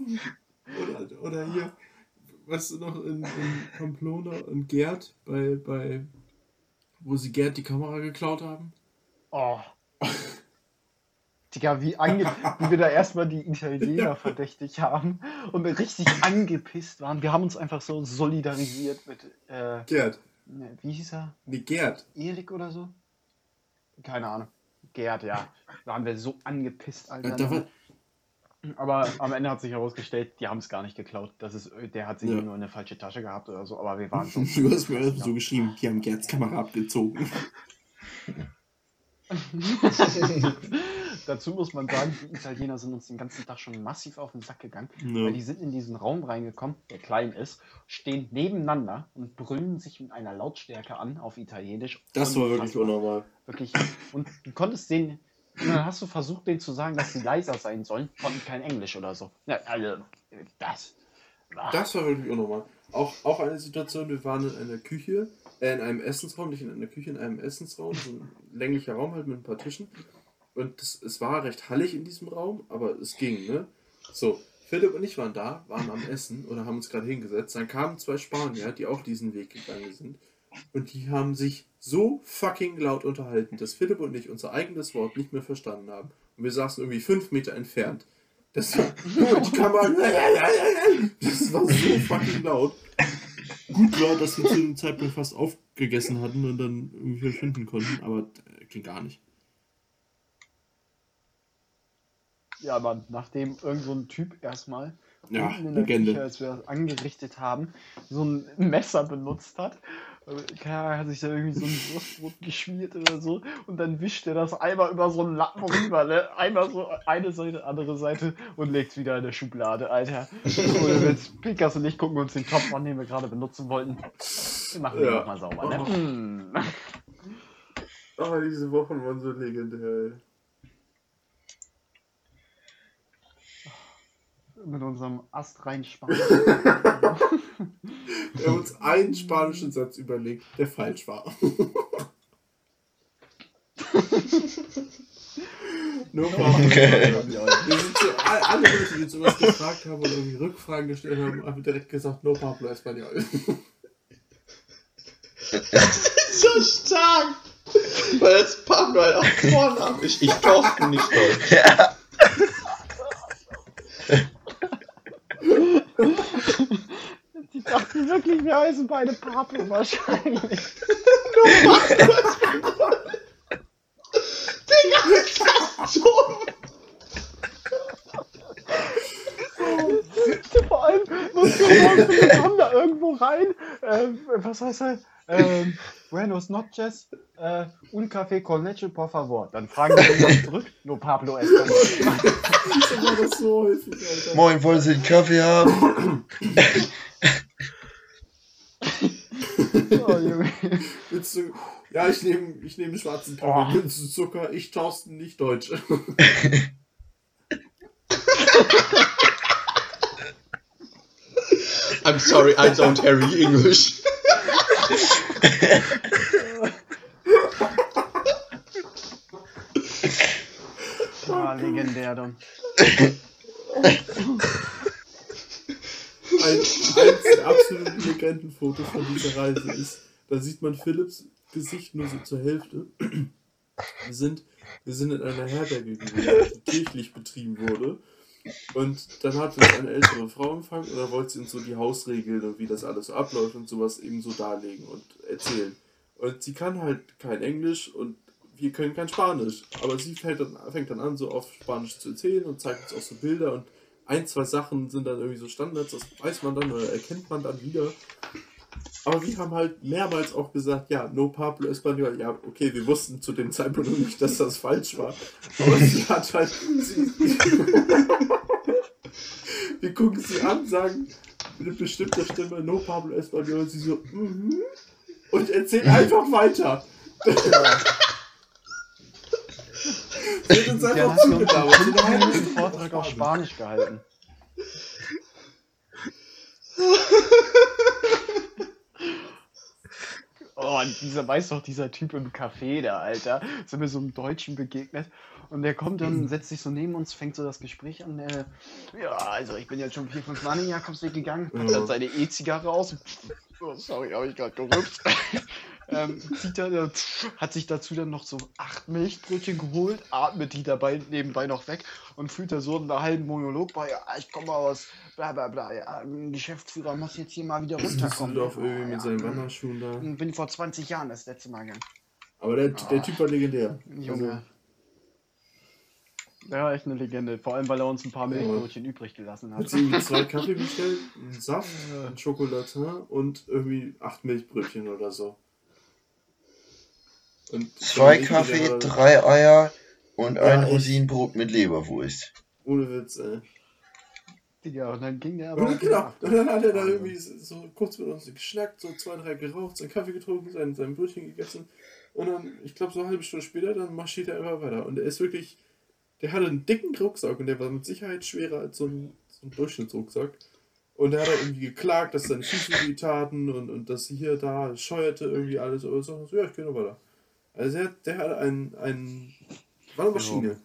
oder, oder hier, weißt du noch, in, in Pamplona und Gerd, bei, bei, wo sie Gerd die Kamera geklaut haben? Oh. Digga, wie, ange wie wir da erstmal die Italiener verdächtig haben und wir richtig angepisst waren. Wir haben uns einfach so solidarisiert mit, äh, Gerd. ne, wie hieß er? Nee, Gerd. Erik oder so? Keine Ahnung. Gerd, ja. Da haben wir so angepisst, Alter. Da war, Aber am Ende hat sich herausgestellt, die haben es gar nicht geklaut. Das ist, der hat sie Ja. nur in eine falsche Tasche gehabt oder so, aber wir waren so. du hast mir so geschrieben, die haben Gerds Kamera abgezogen. Dazu muss man sagen, die Italiener sind uns den ganzen Tag schon massiv auf den Sack gegangen, weil die sind in diesen Raum reingekommen, der klein ist, stehen nebeneinander und brüllen sich mit einer Lautstärke an auf Italienisch. Das war wirklich unnormal. Wirklich. Und du konntest denen, und dann hast du versucht, denen zu sagen, dass sie leiser sein sollen, konnten kein Englisch oder so. Ja, also, das. Ah, Das war wirklich unnormal. Auch, auch eine Situation, wir waren in einer Küche, äh, in einem Essensraum, nicht in einer Küche, in einem Essensraum, so ein länglicher Raum halt mit ein paar Tischen. Und das, es war recht hallig in diesem Raum, aber es ging, ne? So, Philipp und ich waren da, waren am Essen oder haben uns gerade hingesetzt. Dann kamen zwei Spanier, die auch diesen Weg gegangen sind. Und die haben sich so fucking laut unterhalten, dass Philipp und ich unser eigenes Wort nicht mehr verstanden haben. Und wir saßen irgendwie fünf Meter entfernt. Das war, die Kamera, das war so fucking laut. Gut war, dass wir zu dem Zeitpunkt fast aufgegessen hatten und dann irgendwie verschwinden konnten, aber äh, ging gar nicht. Ja, aber nachdem irgend so ein Typ erstmal Ja, unten in der Legende. Küche, als wir das angerichtet haben, so ein Messer benutzt hat. Äh, Keine Ahnung, hat sich da irgendwie so ein Wurstbrot geschmiert oder so und dann wischt er das einmal über so einen Lappen rüber, ne? Einmal so eine Seite, andere Seite und legt es wieder in der Schublade, Alter. Und jetzt Pikas und ich gucken uns den Topf an, den wir gerade benutzen wollten. Wir machen den Ja. nochmal sauber, ne? Oh. Aber diese Wochen waren so legendär. ey. Mit unserem astreinen Spanisch. Wir haben uns einen spanischen Satz überlegt, der falsch war. Nur mal. Wir sind so, all- alle Leute, die uns sowas gefragt haben oder irgendwie Rückfragen gestellt haben, haben direkt gesagt, no Pablo Espanol. so stark. Weil jetzt Pablo halt auch Vornamen. Ich, ich Thorsten nicht Deutsch. Ja. Wirklich, wir heißen beide Pablo wahrscheinlich. Digga, ist das dumm. Vor allem, musst du morgens, wir kommen da irgendwo rein. Ähm, was heißt er? Ähm, Buenos noches, äh, un café con leche, por favor. Dann fragen wir irgendwann zurück. No Pablo das so Alter? Moin, wollen Sie einen Kaffee haben? Oh, Junge. Willst du, ja, ich nehme ich nehm schwarzen Kaffee. Oh. Willst du Zucker? Ich Thorsten, nicht Deutsch. I'm sorry, I don't Harry English. Ah, legendär dann. Ein, eins der absoluten Legendenfotos von dieser Reise ist, da sieht man Philips Gesicht nur so zur Hälfte. Wir sind, wir sind in einer Herberge gewesen, die kirchlich betrieben wurde. Und dann hat uns eine ältere Frau empfangen und dann wollte sie uns so die Hausregeln und wie das alles so abläuft und sowas eben so darlegen und erzählen. Und sie kann halt kein Englisch und wir können kein Spanisch. Aber sie fängt dann, fängt dann an, so auf Spanisch zu erzählen und zeigt uns auch so Bilder und ein, zwei Sachen sind dann irgendwie so Standards, das weiß man dann oder erkennt man dann wieder. Aber wir haben halt mehrmals auch gesagt, ja, no Pablo Espanol. Ja, okay, wir wussten zu dem Zeitpunkt noch nicht, dass das falsch war. Aber sie hat halt. Sie, wir gucken sie an, sagen mit bestimmter Stimme, no Pablo Espanol. Sie so, mhm. Und erzählt einfach weiter. Hat uns Der einfach hat hat einen Vortrag auf Spanisch gehalten. Oh, und dieser, weiß doch, dieser Typ im Café da, Alter, sind wir so einem Deutschen begegnet und der kommt dann, setzt sich so neben uns, fängt so das Gespräch an, äh, ja, also ich bin jetzt schon vier, fünf Mal in den Jakobsweg gegangen, packt Ja. dann seine E-Zigarre aus, oh, sorry, habe ich gerade gerübst, ähm, dann, hat sich dazu dann noch so acht Milchbrötchen geholt, atmet die dabei nebenbei noch weg und führt da so einen halben Monolog bei, ja, ich komme aus, bla bla bla, ja, ein Geschäftsführer muss jetzt hier mal wieder runterkommen. Düsseldorf irgendwie Ja, mit seinen Wanderschuhen da. bin vor 20 Jahren das letzte Mal gegangen. Aber der, der Typ war legendär. Junge. Ja, echt eine Legende. Vor allem, weil er uns ein paar Milchbrötchen übrig gelassen Hat hat. sie zwei Kaffee bestellt, einen Saft, ein Schokolatin und irgendwie acht Milchbrötchen oder so. Und Zwei Kaffee, der- drei Eier und ein echt. Rosinenbrot mit Leberwurst. Ohne Witz, ey. Ja, und dann ging der aber. Und dann, genau, und dann hat er da irgendwie so kurz mit uns geschnackt, so zwei, drei geraucht, seinen Kaffee getrunken, sein, sein Brötchen gegessen. Und dann, ich glaube, so eine halbe Stunde später, dann marschiert er immer weiter. Und er ist wirklich, der hatte einen dicken Rucksack und der war mit Sicherheit schwerer als so ein, so ein Durchschnittsrucksack. Und er hat irgendwie geklagt, dass seine Füße weh taten und, und dass hier, da, scheuerte irgendwie alles. Aber so, so ja, ich gehe noch weiter. Also der, der hatte einen, einen, war eine Maschine.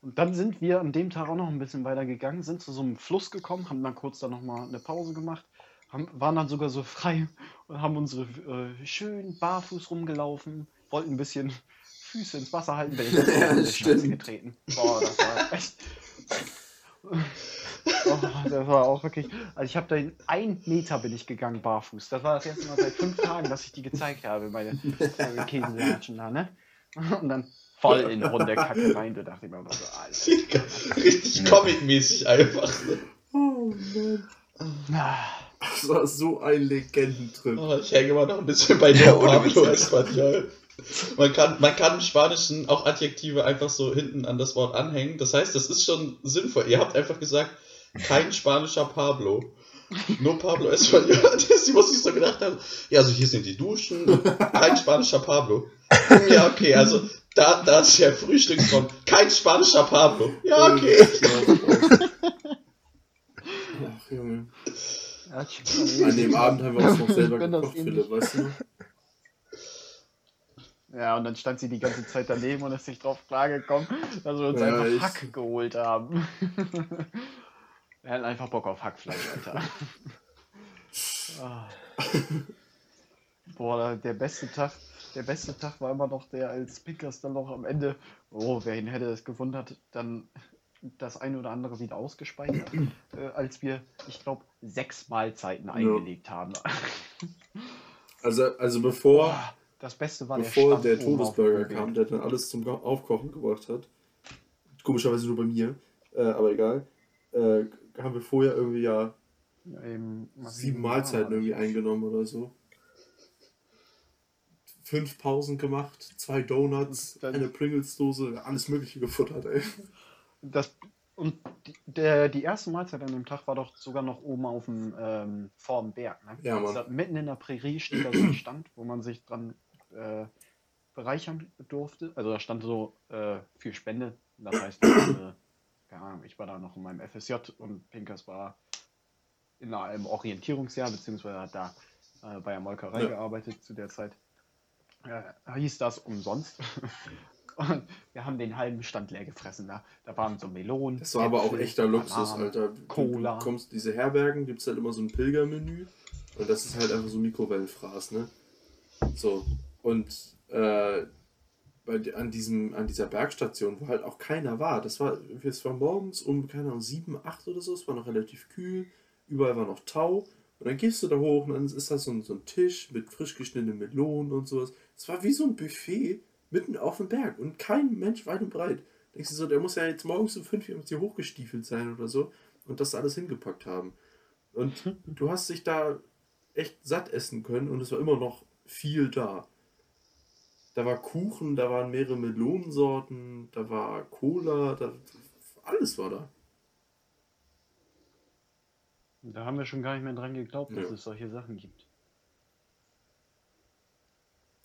Und dann sind wir an dem Tag auch noch ein bisschen weiter gegangen, sind zu so einem Fluss gekommen, haben dann kurz dann nochmal eine Pause gemacht, haben, waren dann sogar so frei und haben unsere äh, schön barfuß rumgelaufen, wollten ein bisschen Füße ins Wasser halten, bin ich Ja, getreten. Boah, das war echt. Oh, das war auch wirklich. Also ich habe da in ein Meter bin ich gegangen barfuß. Das war das erste Mal seit fünf Tagen, dass ich die gezeigt habe, meine äh, Käselatschen da, ne? Und dann voll in runde Kacke rein. Da dachte ich mir immer so, Alter. Richtig comic-mäßig einfach. Oh Mann. Ah, Das war so ein Legendentrip. Oh, ich hänge immer noch ein bisschen bei Ja, der Pablo Witz. Espanol. Man kann, man kann im Spanischen auch Adjektive einfach so hinten an das Wort anhängen. Das heißt, das ist schon sinnvoll. Ihr habt einfach gesagt, kein spanischer Pablo. Nur Pablo Espanol. Das ist, was ich so gedacht habe. Ja, also hier sind die Duschen. Kein spanischer Pablo. Ja, okay, also da, da ist der Frühstücksraum. Kein spanischer Pablo. Ja, okay. Ach, Junge. An dem Abend haben wir uns noch selber gekocht, ähnlich- Philipp, weißt du? Ja, und dann stand sie die ganze Zeit daneben und ist nicht drauf klargekommen, dass wir uns Ja, einfach Hack geholt haben. Wir hatten einfach Bock auf Hackfleisch, Alter. Ah. Boah, der beste Tag, der beste Tag war immer noch der, als Pickers dann noch am Ende, oh, wer ihn hätte es gewundert, dann das eine oder andere wieder ausgespeichert, äh, als wir, ich glaube, sechs Mahlzeiten eingelegt haben. Also, also bevor, Boah, das Beste war bevor der der, Todesburger kam, der dann alles zum Aufkochen gebracht hat. Komischerweise nur bei mir, äh, aber egal. Äh, haben wir vorher irgendwie ja Ja, eben, sieben Mahlzeiten irgendwie eingenommen oder so. Fünf Pausen gemacht, zwei Donuts, eine Pringles-Dose, alles Mögliche gefuttert, ey. Das, und die, der, die erste Mahlzeit an dem Tag war doch sogar noch oben auf dem ähm, vorm Berg. Ne? Ja. Also mitten in der Prärie steht da so ein Stand, wo man sich dran äh, bereichern durfte. Also da stand so äh, für Spende. Das heißt, äh, keine Ahnung, ich war da noch in meinem FSJ und Pinkers war in einem Orientierungsjahr, beziehungsweise hat da äh, bei der Molkerei Ja. gearbeitet zu der Zeit. Äh, hieß das umsonst. Und wir haben den halben Stand leer gefressen. Da, da waren so Melonen. Das war aber auch Äpfel, echter Luxus, Bananen. Alter. Du, Cola. Du kommst diese Herbergen, gibt es halt immer so ein Pilgermenü und das ist halt einfach so Mikrowellenfraß, ne? So. Und äh, di- an, diesem, an dieser Bergstation, wo halt auch keiner war, das war, es war morgens um, keine Ahnung, 7, 8 oder so, es war noch relativ kühl, überall war noch Tau. Und dann gehst du da hoch und dann ist da so ein, so ein Tisch mit frisch geschnittenen Melonen und sowas. Es war wie so ein Buffet mitten auf dem Berg und kein Mensch weit und breit. Denkst du so, der muss ja jetzt morgens um 5 Uhr hochgestiefelt sein oder so und das alles hingepackt haben. Und du hast dich da echt satt essen können und es war immer noch viel da. Da war Kuchen, da waren mehrere Melonensorten, da war Cola, da, alles war da. Da haben wir schon gar nicht mehr dran geglaubt, dass Ja. es solche Sachen gibt.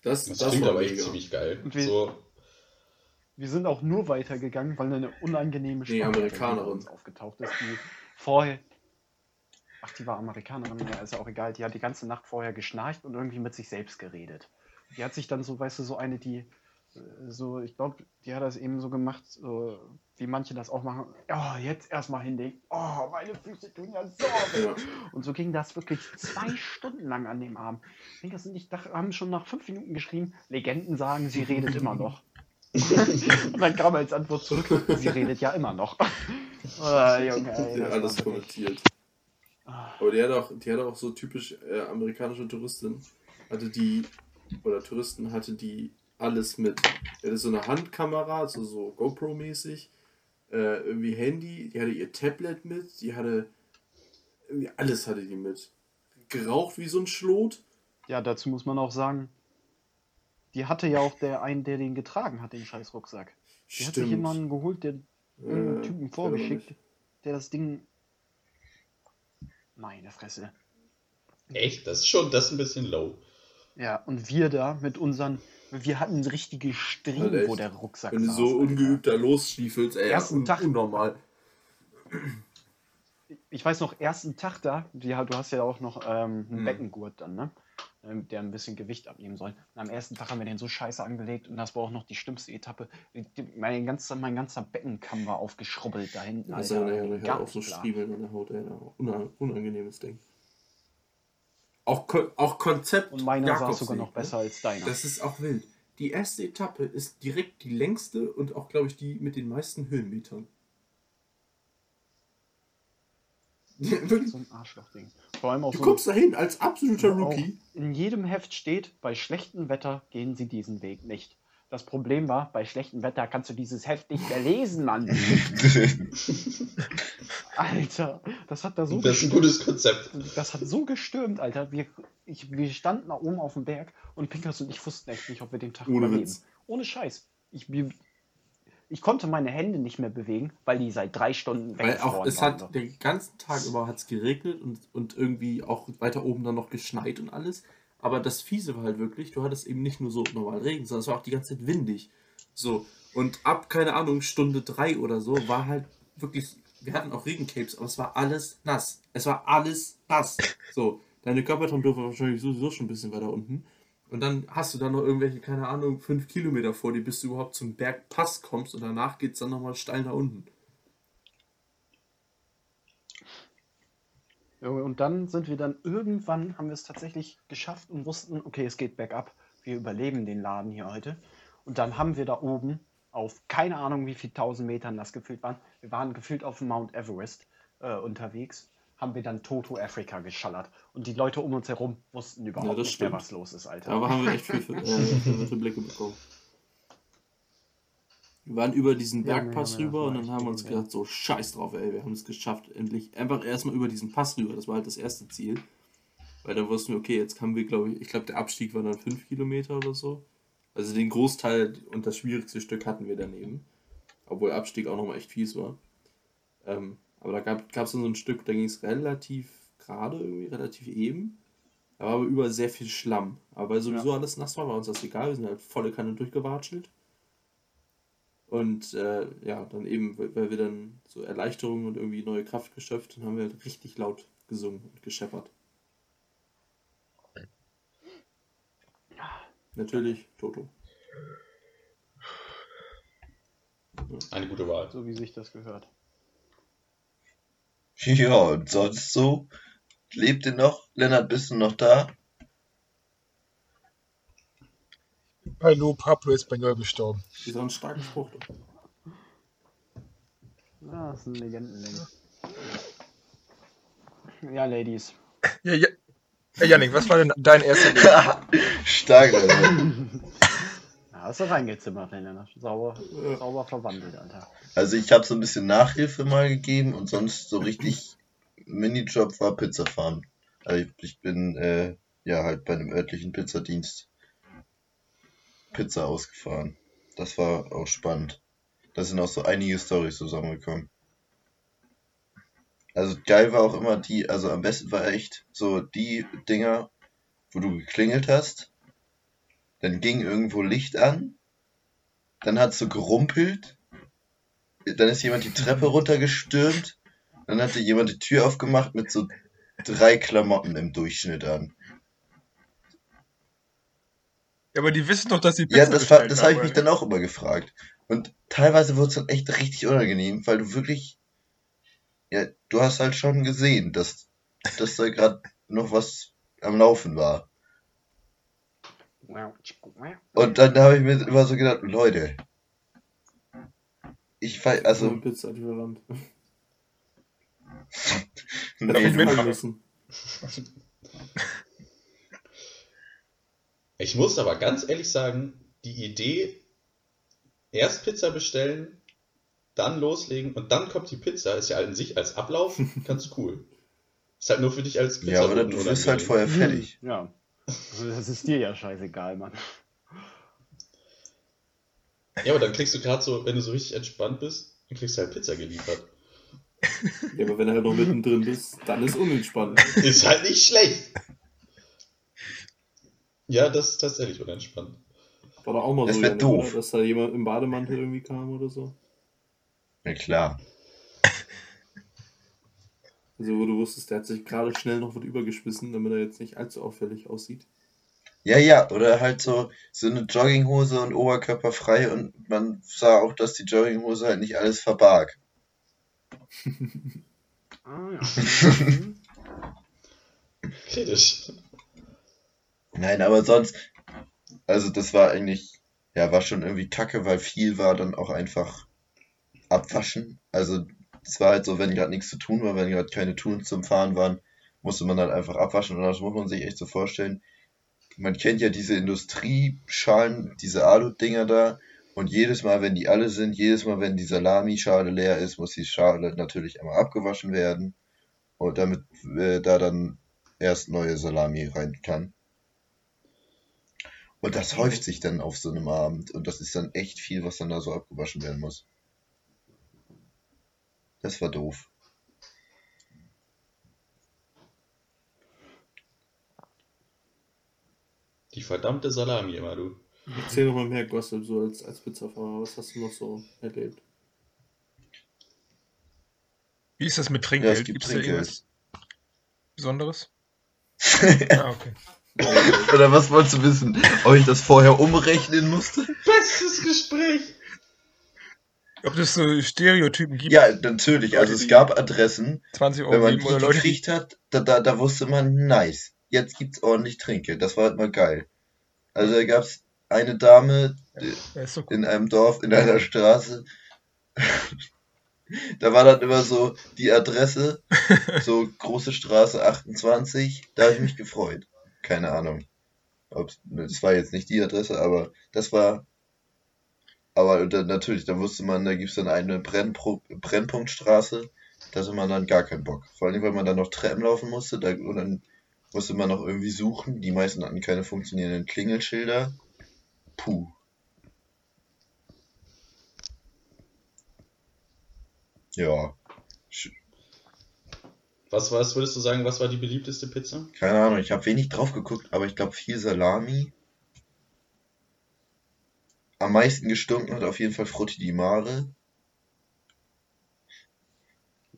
Das, Das, das klingt war aber echt ziemlich geil. Wir- So, Wir sind auch nur weitergegangen, weil eine unangenehme Nee, Schwangere Amerikanerin. uns aufgetaucht ist, die vorher. Ach, die war Amerikanerin, ja, ist ja auch egal. Die hat die ganze Nacht vorher geschnarcht und irgendwie mit sich selbst geredet. Die hat sich dann so, weißt du, so eine, die äh, so, ich glaube, die hat das eben so gemacht, so, wie manche das auch machen. Oh, jetzt erstmal hinlegen. Oh, meine Füße tun ja so weh. Ja. Und so ging das wirklich zwei Stunden lang an dem Abend. Pinkers und ich dach- haben schon nach fünf Minuten geschrieben, Legenden sagen, sie redet immer noch. und dann kam als Antwort zurück, sie redet ja immer noch. oh, Junge, ey, hat alles kommentiert. Ah, Aber die hat auch, die hat auch so typisch äh, amerikanische Touristin, hatte die, oder Touristen hatte die alles mit. Die hatte so eine Handkamera, so, so GoPro-mäßig, äh, irgendwie Handy, die hatte ihr Tablet mit, die hatte, irgendwie alles hatte die mit. Geraucht wie so ein Schlot. Ja, dazu muss man auch sagen, die hatte ja auch der einen, der den getragen hat, den scheiß Rucksack. Die hat sich jemanden geholt, der einen Äh, Typen vorgeschickt, der das Ding. Meine Fresse. echt, das ist schon, das ist ein bisschen low. Ja, und wir da mit unseren. Wir hatten richtige Striemen, Alter, wo der Rucksack Wenn du so Alter. ungeübt da losstiefelst, ey, Ersten Tag. unnormal. Ich weiß noch, ersten Tag da, die, du hast ja auch noch ähm, einen Hm. Beckengurt dann, ne? Ähm, Der ein bisschen Gewicht abnehmen soll. Und am ersten Tag haben wir den so scheiße angelegt und das war auch noch die schlimmste Etappe. Mein, ganzer, mein ganzer Beckenkamm war aufgeschrubbelt da hinten. Das ist ja auch so. Striemeln an der Haut, ey, una- unangenehmes Ding. Auch, Ko auch Konzept. Und meiner Jakobsweg, sogar noch ne? besser als deiner. Das ist auch wild. Die erste Etappe ist direkt die längste und auch, glaube ich, die mit den meisten Höhenmetern. So ein Arschlochding. Vor allem auch du so kommst dahin als absoluter Rookie. in jedem Heft steht, bei schlechtem Wetter gehen Sie diesen Weg nicht. Das Problem war, bei schlechtem Wetter kannst du dieses Heft nicht mehr lesen, Mann. Alter, das hat da so Das ist ein gestürmt. gutes Konzept. Das hat so gestürmt, Alter. Wir, ich, wir standen da oben auf dem Berg und Pinkers und ich wussten echt nicht, ob wir den Tag Ohne überleben. Witz. Ohne Scheiß. Ich, wir, ich konnte meine Hände nicht mehr bewegen, weil die seit drei Stunden Weil auch es waren. hat den ganzen Tag über hat's geregnet und, und irgendwie auch weiter oben dann noch geschneit und alles. Aber das Fiese war halt wirklich, du hattest eben nicht nur so normal Regen, sondern es war auch die ganze Zeit windig. So. Und ab, keine Ahnung, Stunde drei oder so, war halt wirklich, wir hatten auch Regencapes, aber es war alles nass. Es war alles nass. So. Deine Körpertemperatur war wahrscheinlich sowieso schon ein bisschen weiter unten. Und dann hast du dann noch irgendwelche, keine Ahnung, fünf Kilometer vor dir, bis du überhaupt zum Bergpass kommst und danach geht's dann nochmal steil nach unten. Und dann sind wir dann irgendwann, haben wir es tatsächlich geschafft und wussten, okay, es geht bergab. Wir überleben den Laden hier heute. Und dann haben wir da oben auf keine Ahnung wie viel tausend Metern das gefühlt waren. Wir waren gefühlt auf Mount Everest äh, unterwegs, haben wir dann Toto Africa geschallert. Und die Leute um uns herum wussten überhaupt Ja, nicht mehr, stimmt. was los ist, Alter. Aber haben wir echt viel, äh, viele Blicke bekommen. Wir waren über diesen Ja, Bergpass ja, ja, rüber und dann haben wir uns gedacht, so scheiß drauf, ey, wir haben es geschafft, endlich. Einfach erstmal über diesen Pass rüber, das war halt das erste Ziel. Weil da wussten wir, okay, jetzt haben wir, glaube ich, ich glaube, der Abstieg war dann 5 Kilometer oder so. Also den Großteil und das schwierigste Stück hatten wir daneben. Obwohl Abstieg auch nochmal echt fies war. Ähm, aber da gab es dann so ein Stück, da ging es relativ gerade irgendwie, relativ eben. Da war aber überall sehr viel Schlamm. Aber weil sowieso alles nass war, war uns das egal. Wir sind halt volle Kanne durchgewatschelt. Und äh, ja, dann eben, weil wir dann so Erleichterung und irgendwie neue Kraft geschöpft und haben wir halt richtig laut gesungen und gescheppert. Natürlich Toto. Eine gute Wahl. so wie sich das gehört. Ja, und sonst so? Lebt ihr noch? Lennart, bist du noch da? Pablo Pablo Espanol gestorben. Das war ein starker Spruch. Ja, das ist ein Legendenlänge. Ja, Ladies. Ja, ja. Ja, Janik, was war denn dein erster Stark, Lennart. Ja, hast du reingezimmert, Lennart. Sauber, Ja. sauber verwandelt, Alter. Also ich habe so ein bisschen Nachhilfe mal gegeben und sonst so richtig Minijob war Pizza fahren. Also ich, ich bin äh, ja halt bei einem örtlichen Pizzadienst Pizza ausgefahren. Das war auch spannend. Da sind auch so einige Storys zusammengekommen. Also geil war auch immer die, also am besten war echt so die Dinger, wo du geklingelt hast, dann ging irgendwo Licht an, dann hat's so gerumpelt, dann ist jemand die Treppe runtergestürmt, dann hatte jemand die Tür aufgemacht mit so drei Klamotten im Durchschnitt an. Ja, aber die wissen doch, dass sie Ja, Pizza das, war, bestellt das habe ich mich dann auch immer gefragt. Und teilweise wurde es dann echt richtig unangenehm, weil du wirklich, ja, du hast halt schon gesehen, dass, dass da gerade noch was am Laufen war. Und dann habe ich mir immer so gedacht, Leute, ich weiß, Also also, ein Pizza-Lieferant. nee, ich mitmachen? Ich muss aber ganz ehrlich sagen, die Idee, erst Pizza bestellen, dann loslegen und dann kommt die Pizza, ist ja an sich als Ablauf ganz cool. Ist halt nur für dich als ja, oder du wirst halt vorher fertig. Ja. Das ist dir ja scheißegal, Mann. Ja, aber dann kriegst du gerade so, wenn du so richtig entspannt bist, dann kriegst du halt Pizza geliefert. Ja, aber wenn er halt noch mittendrin bist, dann ist unentspannt. Ist halt nicht schlecht. Ja, das ist tatsächlich unentspannt. War doch auch mal Das so, wär Janik, doof. dass da jemand im Bademantel irgendwie kam oder so. Ja, klar. Also wo du wusstest, der hat sich gerade schnell noch was übergeschmissen, damit er jetzt nicht allzu auffällig aussieht. Ja, ja, oder halt so, so eine Jogginghose und Oberkörper frei und man sah auch, dass die Jogginghose halt nicht alles verbarg. Ah, ja. Kritisch. Nein, aber sonst, also das war eigentlich, ja, war schon irgendwie kacke, weil viel war dann auch einfach abwaschen. Also es war halt so, wenn gerade nichts zu tun war, wenn gerade keine Touren zum Fahren waren, musste man dann einfach abwaschen und das muss man sich echt so vorstellen. Man kennt ja diese Industrieschalen, diese Alu-Dinger da und jedes Mal, wenn die alle sind, jedes Mal, wenn die Salamischale leer ist, muss die Schale natürlich einmal abgewaschen werden und damit äh, da dann erst neue Salami rein kann. Und das häuft sich dann auf so einem Abend und das ist dann echt viel, was dann da so abgewaschen werden muss. Das war doof. Die verdammte Salami immer, du. Erzähl noch mal mehr Gossip, so als, als Pizzafahrer. Was hast du noch so erlebt? Wie ist das mit Ja, Trinkgeld? es gibt es da irgendwas Besonderes? ah, okay. Oder was wolltest du wissen? Ob ich das vorher umrechnen musste? Bestes Gespräch! Ob es so Stereotypen gibt, Ja, natürlich. Also es gab Adressen, 20 wenn Euro man geben die Leute, gekriegt hat, da, da, da wusste man, nice, jetzt gibt's ordentlich Trinkgeld. Das war halt mal geil. Also da gab's eine Dame Ja, so cool. in einem Dorf, in einer Straße. Da war dann immer so die Adresse, so große Straße 28, da habe ich mich gefreut. Keine Ahnung. Ob's, das war jetzt nicht die Adresse, aber das war. Aber dann, natürlich, da wusste man, da gibt's dann eine Brennpro Brennpunktstraße, da hatte man dann gar keinen Bock. Vor allem, weil man dann noch Treppen laufen musste, da, und dann musste man noch irgendwie suchen. Die meisten hatten keine funktionierenden Klingelschilder. Puh. Ja. Was, was würdest du sagen, was war die beliebteste Pizza? Keine Ahnung, ich habe wenig drauf geguckt, aber ich glaube viel Salami. Am meisten gestunken hat auf jeden Fall Frutti di Mare.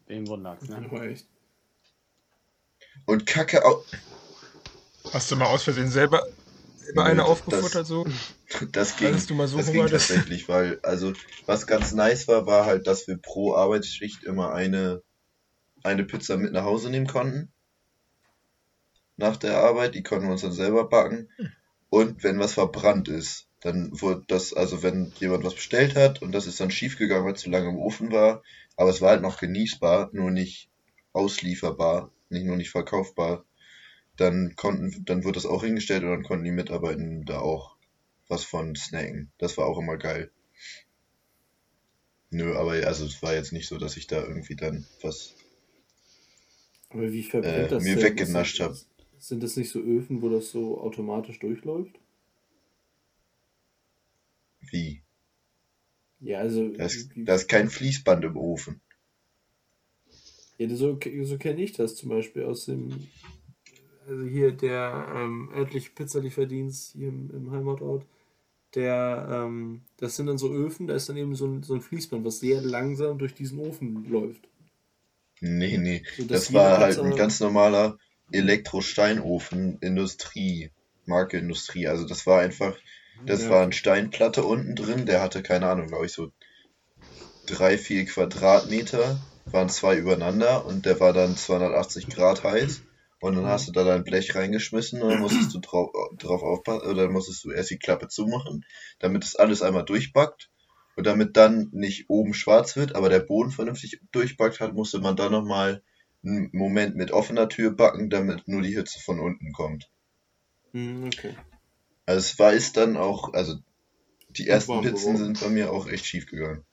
Wen wundert's, ne? Und Kacke au Hast du mal aus Versehen selber, selber eine das- aufgefuttert so? Das ging, Hattest du mal so das ging tatsächlich, weil, also, was ganz nice war, war halt, dass wir pro Arbeitsschicht immer eine, eine Pizza mit nach Hause nehmen konnten. Nach der Arbeit, die konnten wir uns dann selber backen. Und wenn was verbrannt ist, dann wurde das, also wenn jemand was bestellt hat und das ist dann schiefgegangen, weil es zu lange im Ofen war, aber es war halt noch genießbar, nur nicht auslieferbar, nicht nur nicht verkaufbar, dann konnten, dann wurde das auch hingestellt und dann konnten die Mitarbeitenden da auch was von snacken. Das war auch immer geil. Nö, aber also es war jetzt nicht so, dass ich da irgendwie dann was. Aber wie verbrennt Äh, das mir denn? weggenascht Sind- hab. Sind das nicht so Öfen, wo das so automatisch durchläuft? Wie? Ja, also. Da ist, da ist kein Fließband im Ofen. Ja, so, so kenne ich das zum Beispiel aus dem. Also hier der ähm, örtliche Pizzalieferdienst hier im, im Heimatort. Der, ähm, das sind dann so Öfen, da ist dann eben so ein, so ein Fließband, was sehr langsam durch diesen Ofen läuft. Nee, nee. So, dass Das jede war halt Pizza- ein ganz normaler Elektrosteinofen, Industrie, Marke Industrie. Also das war einfach, das Ja. war eine Steinplatte unten drin, der hatte, keine Ahnung, glaube ich, so drei, vier Quadratmeter, waren zwei übereinander und der war dann 280 Grad heiß. Und dann hast du da dein Blech reingeschmissen und dann musstest du drauf, drauf aufpassen, oder dann musstest du erst die Klappe zumachen, damit es alles einmal durchbackt. Und damit dann nicht oben schwarz wird, aber der Boden vernünftig durchbackt hat, musste man dann nochmal einen Moment mit offener Tür backen, damit nur die Hitze von unten kommt. Hm, okay. Also es war ist dann auch, also die ersten warm Pizzen geworden. sind bei mir auch echt schief gegangen.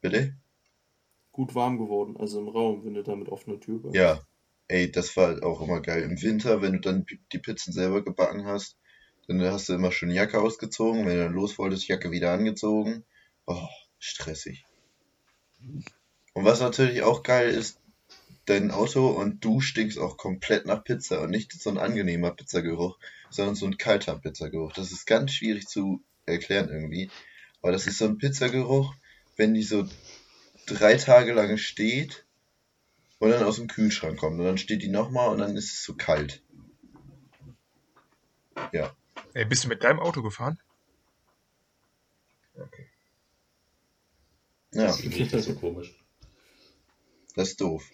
Bitte? Gut warm geworden, also im Raum, wenn du da mit offener Tür warst. Ja. Ey, das war auch immer geil. Im Winter, wenn du dann die Pizzen selber gebacken hast, dann hast du immer schön Jacke ausgezogen, wenn du dann los wolltest, Jacke wieder angezogen. Oh, stressig. Und was natürlich auch geil ist, dein Auto und du stinkst auch komplett nach Pizza und nicht so ein angenehmer Pizzageruch, sondern so ein kalter Pizzageruch. Das ist ganz schwierig zu erklären irgendwie. Aber das ist so ein Pizzageruch, wenn die so drei Tage lang steht und dann aus dem Kühlschrank kommt. Und dann steht die nochmal und dann ist es so kalt. Ey, bist du mit deinem Auto gefahren? Ja, Das das so komisch. das ist doof.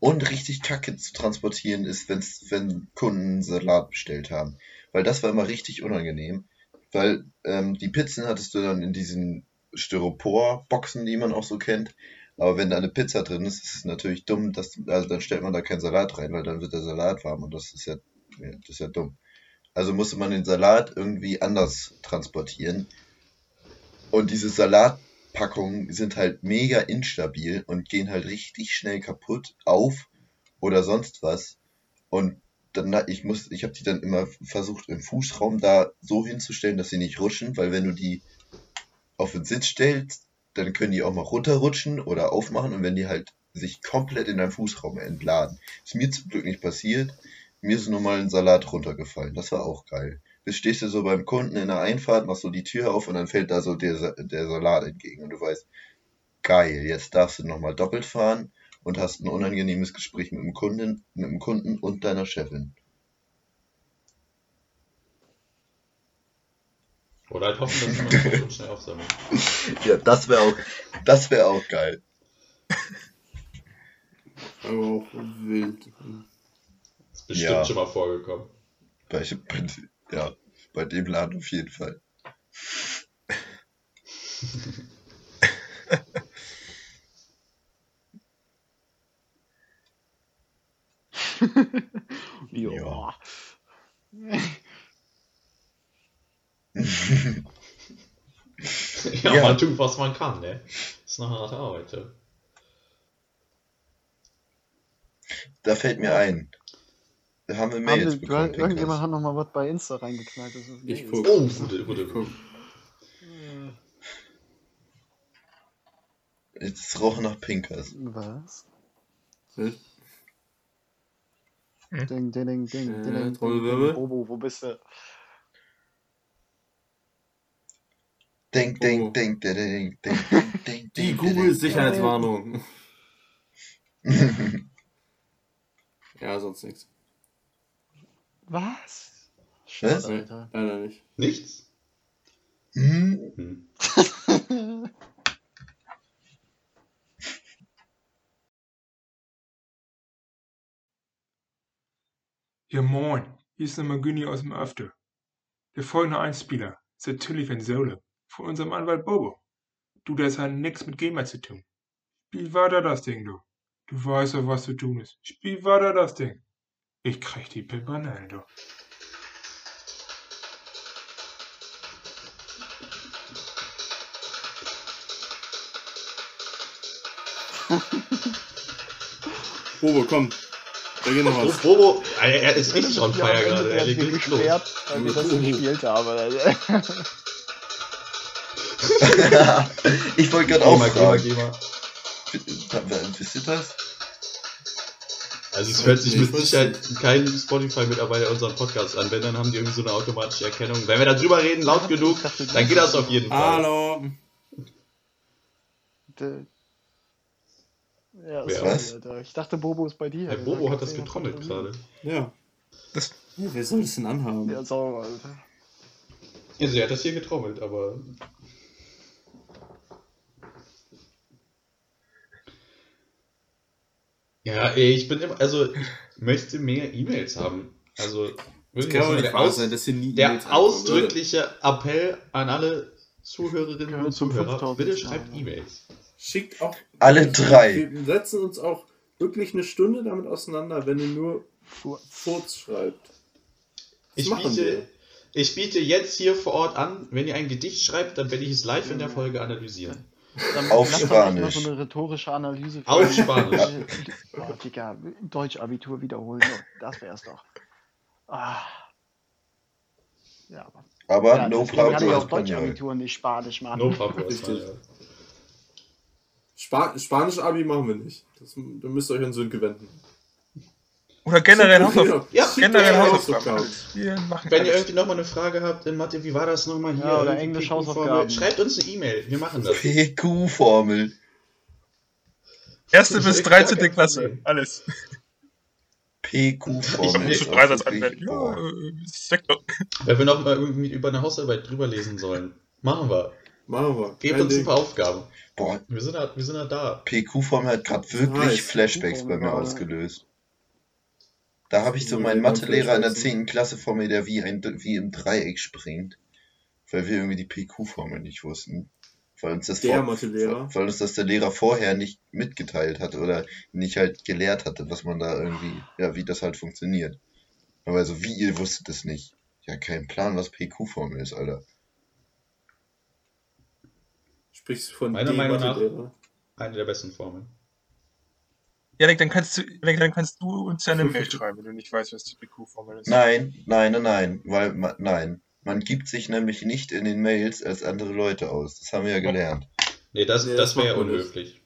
Und richtig kacke zu transportieren ist, wenn's, wenn Kunden Salat bestellt haben. Weil das war immer richtig unangenehm. Weil ähm, die Pizzen hattest du dann in diesen Styropor-Boxen, die man auch so kennt. Aber wenn da eine Pizza drin ist, ist es natürlich dumm, dass, also dann stellt man da keinen Salat rein, weil dann wird der Salat warm und das ist ja, ja, das ist ja dumm. Also musste man den Salat irgendwie anders transportieren. Und diese Salatpackungen sind halt mega instabil und gehen halt richtig schnell kaputt auf oder sonst was. Und dann ich muss, ich habe die dann immer versucht im Fußraum da so hinzustellen, dass sie nicht rutschen, weil wenn du die auf den Sitz stellst, dann können die auch mal runterrutschen oder aufmachen und wenn die halt sich komplett in deinem Fußraum entladen. Ist mir zum Glück nicht passiert. Mir ist nur mal ein Salat runtergefallen. Das war auch geil. Jetzt stehst du so beim Kunden in der Einfahrt, machst so die Tür auf und dann fällt da so der, der Salat entgegen und du weißt, geil, jetzt darfst du nochmal doppelt fahren und hast ein unangenehmes Gespräch mit dem Kunden, mit dem Kunden und deiner Chefin. Oder halt hoffen, dass jemand kommt und schnell aufsammelt. Ja, das wäre auch, das wäre auch geil. Aber auch wild. Das ist bestimmt Ja. schon mal vorgekommen. Bei, bei, ja, bei dem Laden auf jeden Fall. Ja. ja, Ja. man tut, was man kann, ne? Ist eine harte Arbeit, ja. Da fällt mir ein. Da haben wir Haben Mails wir, bekommen. irgendjemand Pinkers. hat noch mal was bei Insta reingeknallt. Das ist Ich guck. Oh, gute, gute, Ich guck. Es roch nach Pinkers. Was? Wild. Ding, ding, ding, ding, ding, Äh, ding, ding. Bobo, wo bist du? Ding, Oh. ding, ding, ding, ding, ding, ding, ding, Die Google-Sicherheitswarnung. Ja, sonst nichts. Was? Schade, Alter. Leider nicht. Nichts? Hm? Hm. Ja moin, hier ist der Maguni aus dem After. Der folgende Einspieler ist natürlich ein Solo von unserem Anwalt Bobo. Du, das hat nix mit GEMA zu tun. Spiel weiter das Ding, du. Du weißt doch, was zu tun ist. Spiel weiter das Ding. Ich krieg die Banane, du. Bobo, komm. Da geht noch Oh, was. Bobo, er, er ist richtig on fire gerade. Er wir richtig los. weil wir das Oh. gespielt haben. Alter. ich wollte gerade Geh auch mal, fragen. Wisst ihr das? Also es hört sich mit Sicherheit kein Spotify-Mitarbeiter unseren Podcast an. Wenn, dann haben die irgendwie so eine automatische Erkennung. Wenn wir da drüber reden, laut genug, dann geht das auf jeden Fall. Hallo. De- Ja, Wer? sorry, Was? Alter. Ich dachte, Bobo ist bei dir. Der Bobo hat das getrommelt gerade. Ja. Das- Ja, wer soll das denn anhaben? Ja, sauber, Alter. Also er hat das hier getrommelt, aber... Ja, ey, ich bin immer, also ich möchte mehr E-Mails haben. Also Das kann doch ist nicht der, wahr aus, sein, dass hier nie der ankommen, oder? ausdrückliche Appell an alle Zuhörerinnen und zum Zuhörer, 5000. bitte schreibt E-Mails. Schickt auch. Alle drei. Wir setzen uns auch wirklich eine Stunde damit auseinander, wenn ihr nur Furz. Schreibt. Ich biete, ich biete jetzt hier vor Ort an, wenn ihr ein Gedicht schreibt, dann werde ich es live in der Folge analysieren. Dann Auf lass doch mal Spanisch. so eine rhetorische Analyse. für- Auf Spanisch. Oh, Digga, Deutsch-Abitur wiederholen. So, Das wär's doch. Ah. Ja, aber. Aber ja, no hatte ich auch. Deutsch-Abitur, nicht Spanisch, Mann. No Pablo. Richtig. ja. Spa Spanisch-Abi machen wir nicht. Das, da müsst ihr euch an Sönke wenden. Oder generell Hausaufgaben. Ja, Generell Hausaufgaben. Wenn ihr irgendwie nochmal eine Frage habt, in Mathe, wie war das nochmal hier? Ja, oder Englisch Hausaufgaben. Schreibt uns eine E-Mail, wir machen das. PQ-Formel. Erste bis ist gar 13. kein Klasse. Alles. PQ-Formel. Ich Dreisatz auch wirklich- anwenden. Ja, äh, Sektor. Wenn wir nochmal irgendwie über eine Hausarbeit drüber lesen sollen, machen wir. Machen wir. Gebt uns ein paar Aufgaben. Boah, Wir sind da, wir sind da da. PQ-Formel hat gerade wirklich. Flashbacks bei mir ausgelöst. Da habe ich so meinen Mathelehrer in der Flashbacks, 10. Klasse vor mir, der wie, ein, wie im Dreieck springt. Weil wir irgendwie die PQ-Formel nicht wussten. Weil uns das Der vor, Mathelehrer. weil uns das der Lehrer vorher nicht mitgeteilt hat oder nicht halt gelehrt hatte, was man da irgendwie, ja, wie das halt funktioniert. Aber also, wie ihr wusstet es nicht? Ja, kein Plan, was PQ-Formel ist, Alter. Sprichst du von Meiner Meinung nach- Mathelehrer? Eine der besten Formeln. Janik, dann kannst du, Janik, dann kannst du uns ja eine Mail schreiben, wenn du nicht weißt, was die PQ-Formel ist. Nein, nein, nein, nein, weil, ma, nein. Man gibt sich nämlich nicht in den Mails als andere Leute aus. Das haben wir ja gelernt. Nee, das, Nee, das das wäre unhöflich.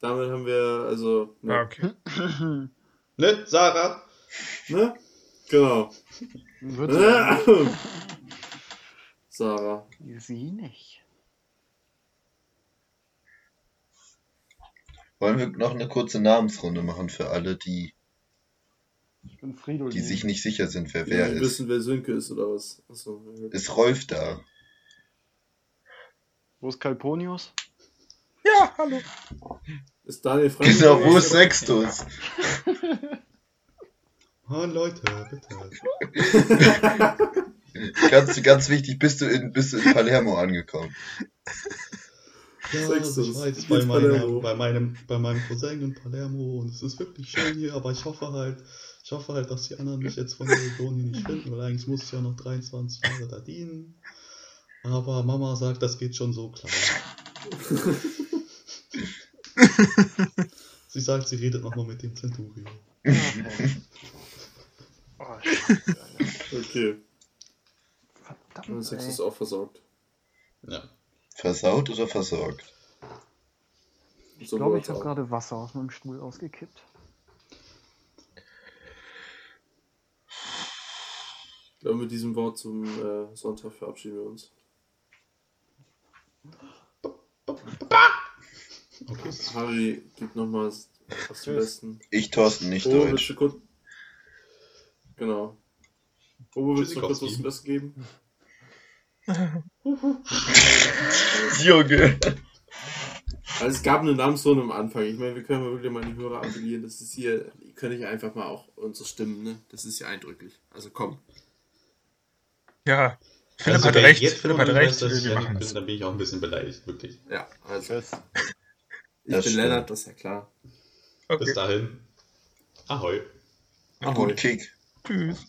Damit haben wir, also. Ah, Ne? okay. Ne, Sarah? ne? Genau. So- Sarah. Sie nicht. Wollen wir noch eine kurze Namensrunde machen für alle, die Ich bin Fridolin. die sich nicht sicher sind, wer Die wer ist. wissen, wer Sönke ist oder was. Achso. Ist Rolf da? Wo ist Kalponius? Ja, hallo. Ist Daniel Frank? Genau, wo ist Sextus? Oh, Leute, bitte. Ganz, ganz wichtig, bist du in, bist du in Palermo angekommen? Ja, Sechstes. also ich Jetzt bei, meiner, bei, meinem, bei meinem Cousin in Palermo und es ist wirklich schön hier, aber ich hoffe halt, ich hoffe halt, dass die anderen mich jetzt von der Region hier nicht finden, weil eigentlich muss ich ja noch 23 Jahre da dienen. Aber Mama sagt, das geht schon so klar. sie sagt, sie redet nochmal mit dem Centurio. Oh, Scheiße, Alter. Okay, Verdammt, und Sex ist auch versorgt. Ja. Versaut oder versorgt? Ich glaube, ich habe gerade Wasser aus meinem Stuhl ausgekippt. Ich glaube, mit diesem Wort zum äh, Sonntag verabschieden wir uns. Okay. Harry gibt nochmal was zum. Besten. Ich, Thorsten, nicht willst Deutsch. du kurz... Genau. Bobo, willst du kurz was Tschüssikowski. zum Besten geben? Junge. Also es gab eine Namensrunde am Anfang. Ich meine, wir können mal wirklich mal die Hörer appellieren. Das ist hier, die können ich einfach mal auch unsere Stimmen, ne? Das ist ja eindrücklich. Also komm. Ja, Philipp Also, hat recht. Jetzt, Philipp hat recht. ich wir machen bin, dann bin ich auch ein bisschen beleidigt, wirklich. Ja, also Tschüss. ich Das bin stimmt. Lennart, das ist ja klar. Bis Okay. dahin. Ahoi. Ahoi. Gut Kick. Tschüss.